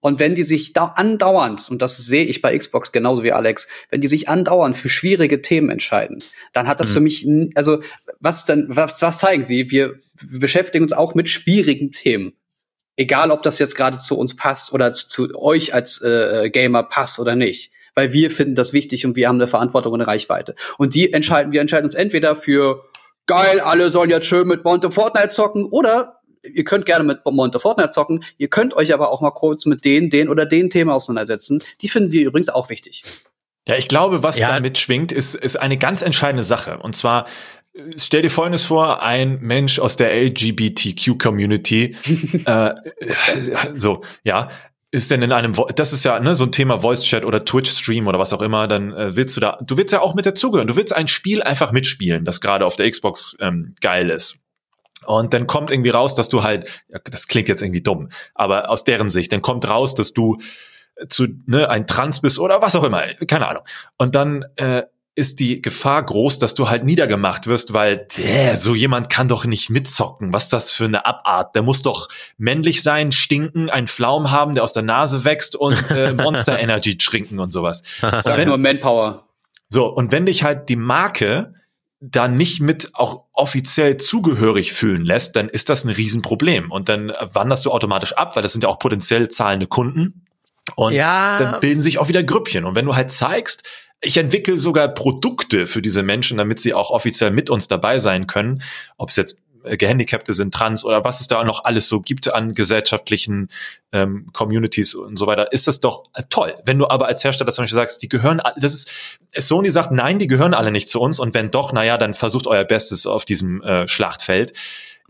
Und wenn die sich da andauernd, und das sehe ich bei Xbox genauso wie Alex, wenn die sich andauernd für schwierige Themen entscheiden, dann hat das mhm. für mich, also was dann, was, was zeigen sie? Wir, wir beschäftigen uns auch mit schwierigen Themen egal ob das jetzt gerade zu uns passt oder zu, zu euch als äh, Gamer passt oder nicht. Weil wir finden das wichtig und wir haben eine Verantwortung und eine Reichweite. Und die entscheiden, wir entscheiden uns entweder für geil, alle sollen jetzt schön mit Monte Fortnite zocken oder ihr könnt gerne mit Monte Fortnite zocken, ihr könnt euch aber auch mal kurz mit den, den oder den Themen auseinandersetzen. Die finden wir übrigens auch wichtig. Ja, ich glaube, was ja. da mitschwingt, ist, ist eine ganz entscheidende Sache. Und zwar, Stell dir Folgendes vor, ein Mensch aus der LGBTQ-Community, äh, so, ja, ist denn in einem, das ist ja ne, so ein Thema Voice Chat oder Twitch Stream oder was auch immer, dann äh, willst du da, du willst ja auch mit dazugehören. Du willst ein Spiel einfach mitspielen, das gerade auf der Xbox ähm, geil ist. Und dann kommt irgendwie raus, dass du halt, das klingt jetzt irgendwie dumm, aber aus deren Sicht, dann kommt raus, dass du zu ne, ein Trans bist oder was auch immer, keine Ahnung. Und dann äh, ist die Gefahr groß, dass du halt niedergemacht wirst, weil der, so jemand kann doch nicht mitzocken. Was ist das für eine Abart? Der muss doch männlich sein, stinken, einen Flaum haben, der aus der Nase wächst und äh, Monster Energy trinken und sowas. Sag wenn, nur Manpower. So, und wenn dich halt die Marke da nicht mit auch offiziell zugehörig fühlen lässt, dann ist das ein Riesenproblem. Und dann wanderst du automatisch ab, weil das sind ja auch potenziell zahlende Kunden. Und ja. dann bilden sich auch wieder Grüppchen. Und wenn du halt zeigst, ich entwickle sogar Produkte für diese Menschen, damit sie auch offiziell mit uns dabei sein können, ob es jetzt äh, Gehandicapte sind, Trans oder was es da noch alles so gibt an gesellschaftlichen ähm, Communities und so weiter, ist das doch äh, toll. Wenn du aber als Hersteller zum Beispiel sagst, die gehören, das ist, Sony sagt, nein, die gehören alle nicht zu uns und wenn doch, naja, dann versucht euer Bestes auf diesem äh, Schlachtfeld.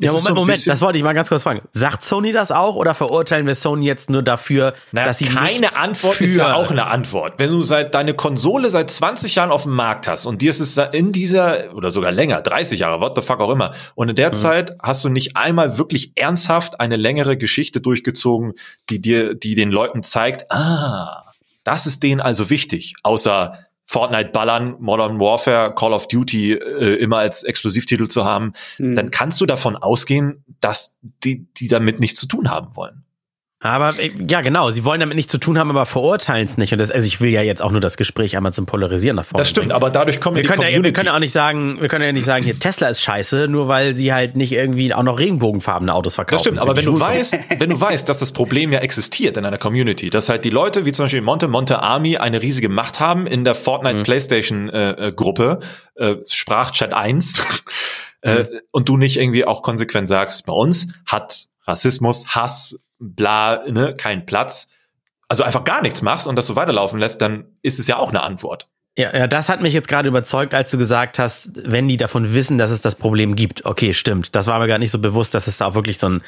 Ja, Moment, so Moment, das wollte ich mal ganz kurz fragen. Sagt Sony das auch oder verurteilen wir Sony jetzt nur dafür, naja, dass sie keine Antwort ist ja auch eine Antwort. Wenn du seit deine Konsole seit 20 Jahren auf dem Markt hast und dir ist es in dieser oder sogar länger, 30 Jahre, what the fuck auch immer, und in der mhm. Zeit hast du nicht einmal wirklich ernsthaft eine längere Geschichte durchgezogen, die dir, die den Leuten zeigt, ah, das ist denen also wichtig, außer Fortnite ballern, Modern Warfare, Call of Duty äh, immer als Exklusivtitel zu haben, mhm. dann kannst du davon ausgehen, dass die, die damit nichts zu tun haben wollen. Aber äh, ja, genau, sie wollen damit nichts zu tun haben, aber verurteilen es nicht. Und das, also ich will ja jetzt auch nur das Gespräch einmal zum Polarisieren nach vorne. Das stimmt, bringen. aber dadurch kommen wir können ja, wir können ja auch nicht sagen, wir können ja nicht sagen, hier Tesla ist scheiße, nur weil sie halt nicht irgendwie auch noch regenbogenfarbene Autos verkaufen. Das stimmt, aber wenn du weißt, wenn du weißt, dass das Problem ja existiert in einer Community, dass halt die Leute wie zum Beispiel Monte Monte Army eine riesige Macht haben in der Fortnite mhm. PlayStation äh, äh Gruppe, äh, Sprachchat 1. Äh, mhm. und du nicht irgendwie auch konsequent sagst, bei uns hat Rassismus, Hass, bla, ne, kein Platz, also einfach gar nichts machst und das so weiterlaufen lässt, dann ist es ja auch eine Antwort. Ja, ja, das hat mich jetzt gerade überzeugt, als du gesagt hast, wenn die davon wissen, dass es das Problem gibt. Okay, stimmt. Das war mir gar nicht so bewusst, dass es da auch wirklich so ein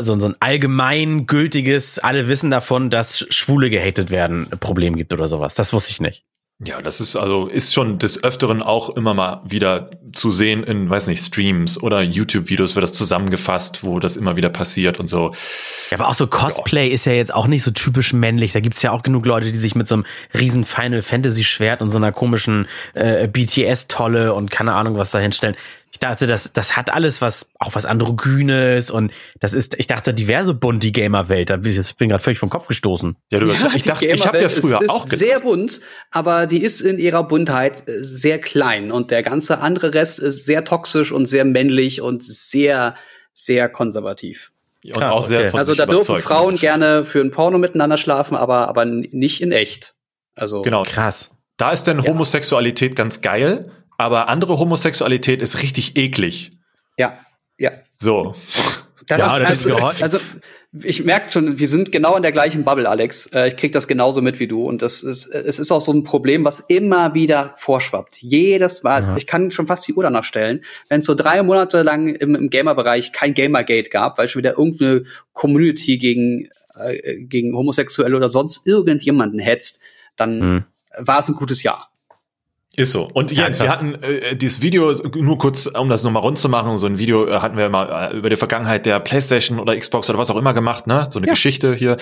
so, so ein allgemein gültiges, alle wissen davon, dass Schwule gehatet werden, Problem gibt oder sowas. Das wusste ich nicht. Ja, das ist also ist schon des Öfteren auch immer mal wieder zu sehen in, weiß nicht, Streams oder YouTube-Videos wird das zusammengefasst, wo das immer wieder passiert und so. Ja, aber auch so Cosplay ja. ist ja jetzt auch nicht so typisch männlich. Da gibt's ja auch genug Leute, die sich mit so einem riesen Final Fantasy Schwert und so einer komischen äh, BTS-Tolle und keine Ahnung was da hinstellen. Ich dachte, das, das hat alles was, auch was Androgynes und das ist, ich dachte, diverse bunt, die Gamer-Welt. Ich bin gerade völlig vom Kopf gestoßen. Ja, du ja, ich dachte, ich habe ja früher ist, auch ist sehr bunt, aber die ist in ihrer Buntheit äh, sehr klein und der ganze andere Rest ist sehr toxisch und sehr männlich und sehr, sehr konservativ. Und Krass, auch sehr okay. Also da dürfen Frauen gerne für ein Porno miteinander schlafen, aber, aber nicht in echt. Also genau. Krass. Da ist dann Homosexualität ganz geil, aber andere Homosexualität ist richtig eklig. Ja, ja. So. Das ja, ist, das also, also ich merke schon, wir sind genau in der gleichen Bubble, Alex. Äh, ich krieg das genauso mit wie du. Und das ist, es ist auch so ein Problem, was immer wieder vorschwappt. Jedes Mal. Also ich kann schon fast die Uhr danach stellen. Wenn es so drei Monate lang im, im Gamer-Bereich kein Gamergate gab, weil schon wieder irgendeine Community gegen, äh, gegen Homosexuelle oder sonst irgendjemanden hetzt, dann mhm. war es ein gutes Jahr. Ist so. Und Jens, wir hatten äh, dieses Video, nur kurz, um das nochmal rund zu machen, so ein Video äh, hatten wir mal äh, über die Vergangenheit der Playstation oder Xbox oder was auch immer gemacht, ne? So eine ja. Geschichte hier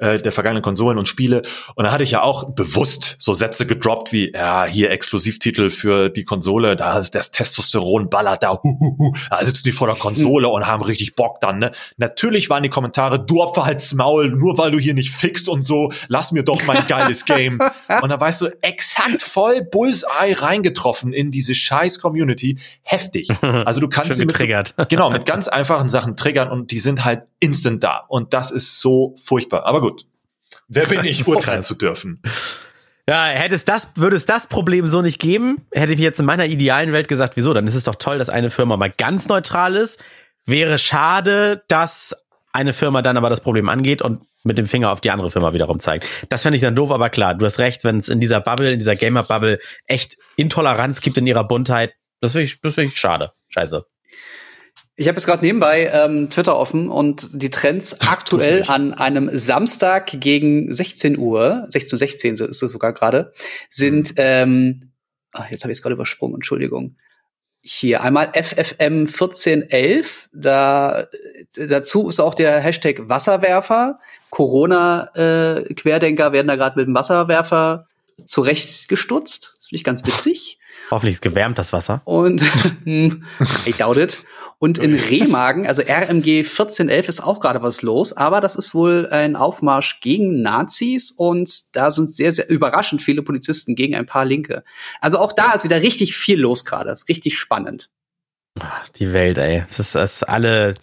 äh, der vergangenen Konsolen und Spiele. Und da hatte ich ja auch bewusst so Sätze gedroppt wie, ja, hier Exklusivtitel für die Konsole, da ist das Testosteron ballert da, hu, hu, hu, da sitzen die vor der Konsole und haben richtig Bock dann, ne? Natürlich waren die Kommentare, du Opfer halt's Maul, nur weil du hier nicht fixt und so, lass mir doch mein geiles Game. und da weißt du, exakt voll Bulls Bullseye reingetroffen in diese scheiß Community. Heftig. Also du kannst sie mit, so, genau, mit ganz einfachen Sachen triggern und die sind halt instant da. Und das ist so furchtbar. Aber gut. Wer bin ich, urteilen zu dürfen? Ja, hätte es das, würde es das Problem so nicht geben, hätte ich jetzt in meiner idealen Welt gesagt, wieso? Dann ist es doch toll, dass eine Firma mal ganz neutral ist. Wäre schade, dass eine Firma dann aber das Problem angeht und mit dem Finger auf die andere Firma wiederum zeigt. Das fände ich dann doof, aber klar, du hast recht, wenn es in dieser Bubble, in dieser Gamer-Bubble echt Intoleranz gibt in ihrer Buntheit, das finde ich, das find ich schade. Scheiße. Ich habe jetzt gerade nebenbei ähm, Twitter offen und die Trends aktuell an einem Samstag gegen 16 Uhr, 16 16 ist es sogar gerade, sind, ähm, ach, jetzt habe ich es gerade übersprungen, Entschuldigung. Hier einmal FFM 1411, da dazu ist auch der Hashtag Wasserwerfer. Corona-Querdenker äh, werden da gerade mit dem Wasserwerfer zurechtgestutzt. Das finde ich ganz witzig. Hoffentlich ist gewärmt das Wasser. Und I doubt it. Und in Remagen, also RMG 1411 ist auch gerade was los, aber das ist wohl ein Aufmarsch gegen Nazis und da sind sehr, sehr überraschend viele Polizisten gegen ein paar Linke. Also auch da ist wieder richtig viel los gerade. ist richtig spannend. Die Welt, ey. Es ist, es ist alle,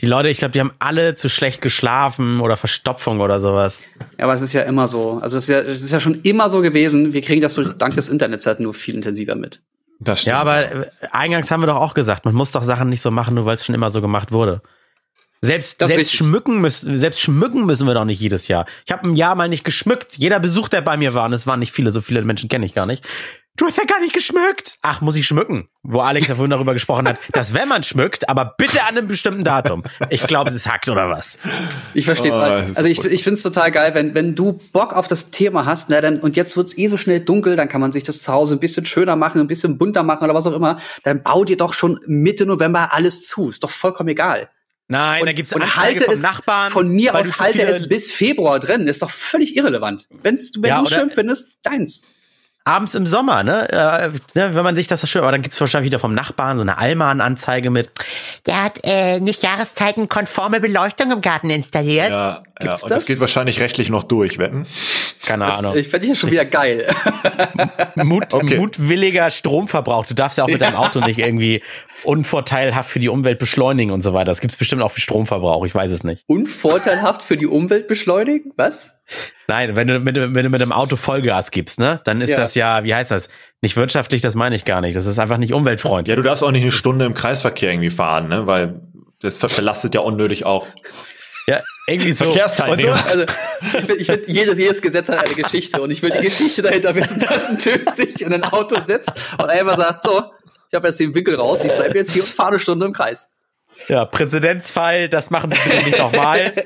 die Leute, ich glaube, die haben alle zu schlecht geschlafen oder Verstopfung oder sowas. Ja, aber es ist ja immer so. Also es ist ja, es ist ja schon immer so gewesen. Wir kriegen das so dank des Internets halt nur viel intensiver mit. Das stimmt. Ja, aber äh, eingangs haben wir doch auch gesagt, man muss doch Sachen nicht so machen, nur weil es schon immer so gemacht wurde. Selbst, selbst schmücken müssen, selbst schmücken müssen wir doch nicht jedes Jahr. Ich habe ein Jahr mal nicht geschmückt. Jeder Besuch, der bei mir war, und es waren nicht viele, so viele Menschen kenne ich gar nicht. Du hast ja gar nicht geschmückt. Ach, muss ich schmücken? Wo Alex ja vorhin darüber gesprochen hat, dass wenn man schmückt, aber bitte an einem bestimmten Datum. Ich glaube, es ist hackt oder was. Ich verstehe es. Oh, also ich, ich finde es total geil, wenn, wenn du Bock auf das Thema hast, ne, dann, und jetzt wird's eh so schnell dunkel, dann kann man sich das zu Hause ein bisschen schöner machen, ein bisschen bunter machen oder was auch immer. Dann bau dir doch schon Mitte November alles zu. Ist doch vollkommen egal. Nein, und, da gibt's und halte vom es, Nachbarn. Von mir aus halte es bis Februar drin. Ist doch völlig irrelevant. Wenn's, wenn ja, du schön findest, deins abends im Sommer, ne? Äh, ne wenn man sich das schön, aber dann gibt's wahrscheinlich wieder vom Nachbarn so eine Allmann-Anzeige mit. Der hat äh, nicht Jahreszeitenkonforme Beleuchtung im Garten installiert. Ja, Gibt's ja und das? das geht wahrscheinlich rechtlich noch durch, wetten? Keine das, Ahnung. Ich fände ich ja schon wieder geil. Mut, okay. Mutwilliger Stromverbrauch. Du darfst ja auch mit deinem Auto nicht irgendwie unvorteilhaft für die Umwelt beschleunigen und so weiter. Das gibt's bestimmt auch für Stromverbrauch, ich weiß es nicht. Unvorteilhaft für die Umwelt beschleunigen? Was? Nein, wenn du mit, wenn du mit dem Auto Vollgas gibst, ne, dann ist ja. das ja, wie heißt das? Nicht wirtschaftlich, das meine ich gar nicht. Das ist einfach nicht umweltfreundlich. Ja, du darfst auch nicht eine Stunde im Kreisverkehr irgendwie fahren, ne, weil das belastet ja unnötig auch. Ja, irgendwie so. Verkehrsteilnehmer. So, also, ich, will, ich will, jedes, jedes Gesetz hat eine Geschichte und ich will die Geschichte dahinter wissen, dass ein Typ sich in ein Auto setzt und einfach sagt, so, ich habe jetzt den Winkel raus, ich bleibe jetzt hier und fahre eine Stunde im Kreis. Ja, Präzedenzfall, das machen Sie bitte nicht nochmal.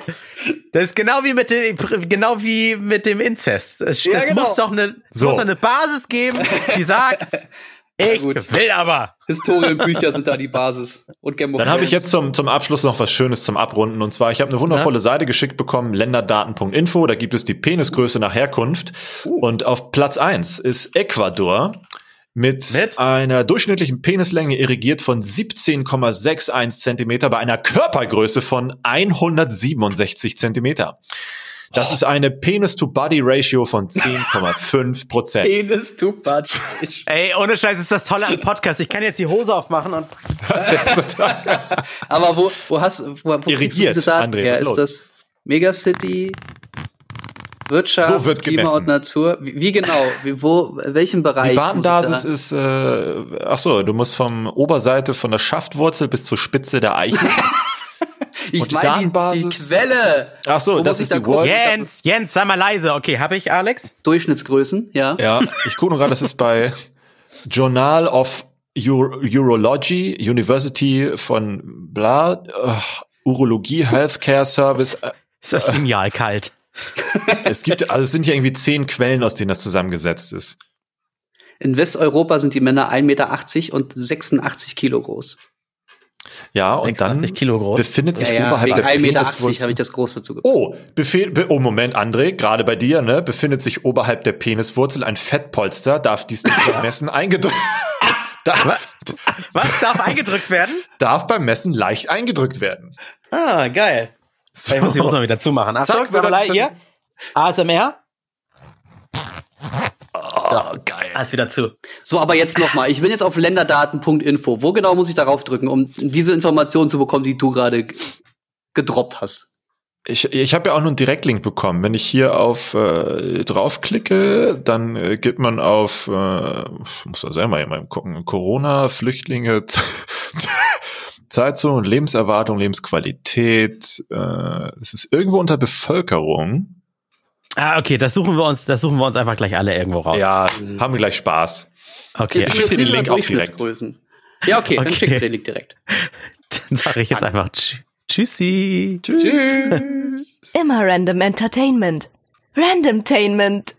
Das ist genau wie mit dem, genau wie mit dem Inzest. Es, ja, es genau. muss doch eine, so. muss eine Basis geben, die sagt, ich will aber. Historienbücher sind da die Basis. Und Game of Dann habe ich jetzt zum, zum Abschluss noch was Schönes zum Abrunden. Und zwar, ich habe eine wundervolle ja. Seite geschickt bekommen, länderdaten.info. Da gibt es die Penisgröße nach Herkunft. Uh. Und auf Platz eins ist Ecuador mit, mit, einer durchschnittlichen Penislänge irrigiert von 17,61 Zentimeter bei einer Körpergröße von 167 Zentimeter. Das oh. ist eine Penis-to-Body-Ratio von 10,5 Prozent. Penis-to-Body. Ey, ohne Scheiß ist das tolle am Podcast. Ich kann jetzt die Hose aufmachen und. Das ist total. Aber wo, wo hast wo, wo Irrigiert, diese Daten André, her? Ist das Megacity? Wirtschaft, so wird Klima gemessen. und Natur. Wie, wie genau? Wie, wo, welchem Bereich? Die Badenbasis ist, äh, ach so, du musst vom Oberseite von der Schaftwurzel bis zur Spitze der Eiche. ich meine die, die, Quelle. Ach so, das ist die World. Jens, Jens, sei mal leise. Okay, habe ich, Alex? Durchschnittsgrößen, ja. Ja, ich gucke nur gerade, das ist bei Journal of Ur Urology, University von bla, uh, Urologie, Healthcare Service. Ist das lineal kalt? Es gibt, also es sind ja irgendwie zehn Quellen, aus denen das zusammengesetzt ist. In Westeuropa sind die Männer 1,80 Meter und 86 Kilo groß. Ja, und dann Kilo groß. befindet sich ja, ja, oberhalb der 1,80 Meter habe ich das groß dazu Oh, befehl, be oh, Moment, André, gerade bei dir, ne, befindet sich oberhalb der Peniswurzel ein Fettpolster, darf dies nicht beim Messen eingedrückt darf, Was darf eingedrückt werden? Darf beim Messen leicht eingedrückt werden. Ah, geil. So. Ich muss die Hose mal wieder zumachen. Achtung, Zack, hier. ASMR. Oh, geil. Alles wieder zu. So, aber jetzt noch mal. Ich bin jetzt auf länderdaten.info. Wo genau muss ich darauf drücken, um diese Informationen zu bekommen, die du gerade gedroppt hast? Ich, ich habe ja auch nur einen Direktlink bekommen. Wenn ich hier auf äh, draufklicke, dann äh, gibt man auf, äh, ich muss da selber mal gucken, Corona, Flüchtlinge, Zeitzone, Lebenserwartung, Lebensqualität. Äh, es ist irgendwo unter Bevölkerung. Ah, okay, das suchen wir uns, das suchen wir uns einfach gleich alle irgendwo raus. Ja, haben wir gleich Spaß. Okay, jetzt ich dir den Link auch direkt. Ja, okay, okay. dann schick mir den Link direkt. Dann sage ich jetzt einfach Tschüssi. Tschüss. Immer Random Entertainment. Randomtainment.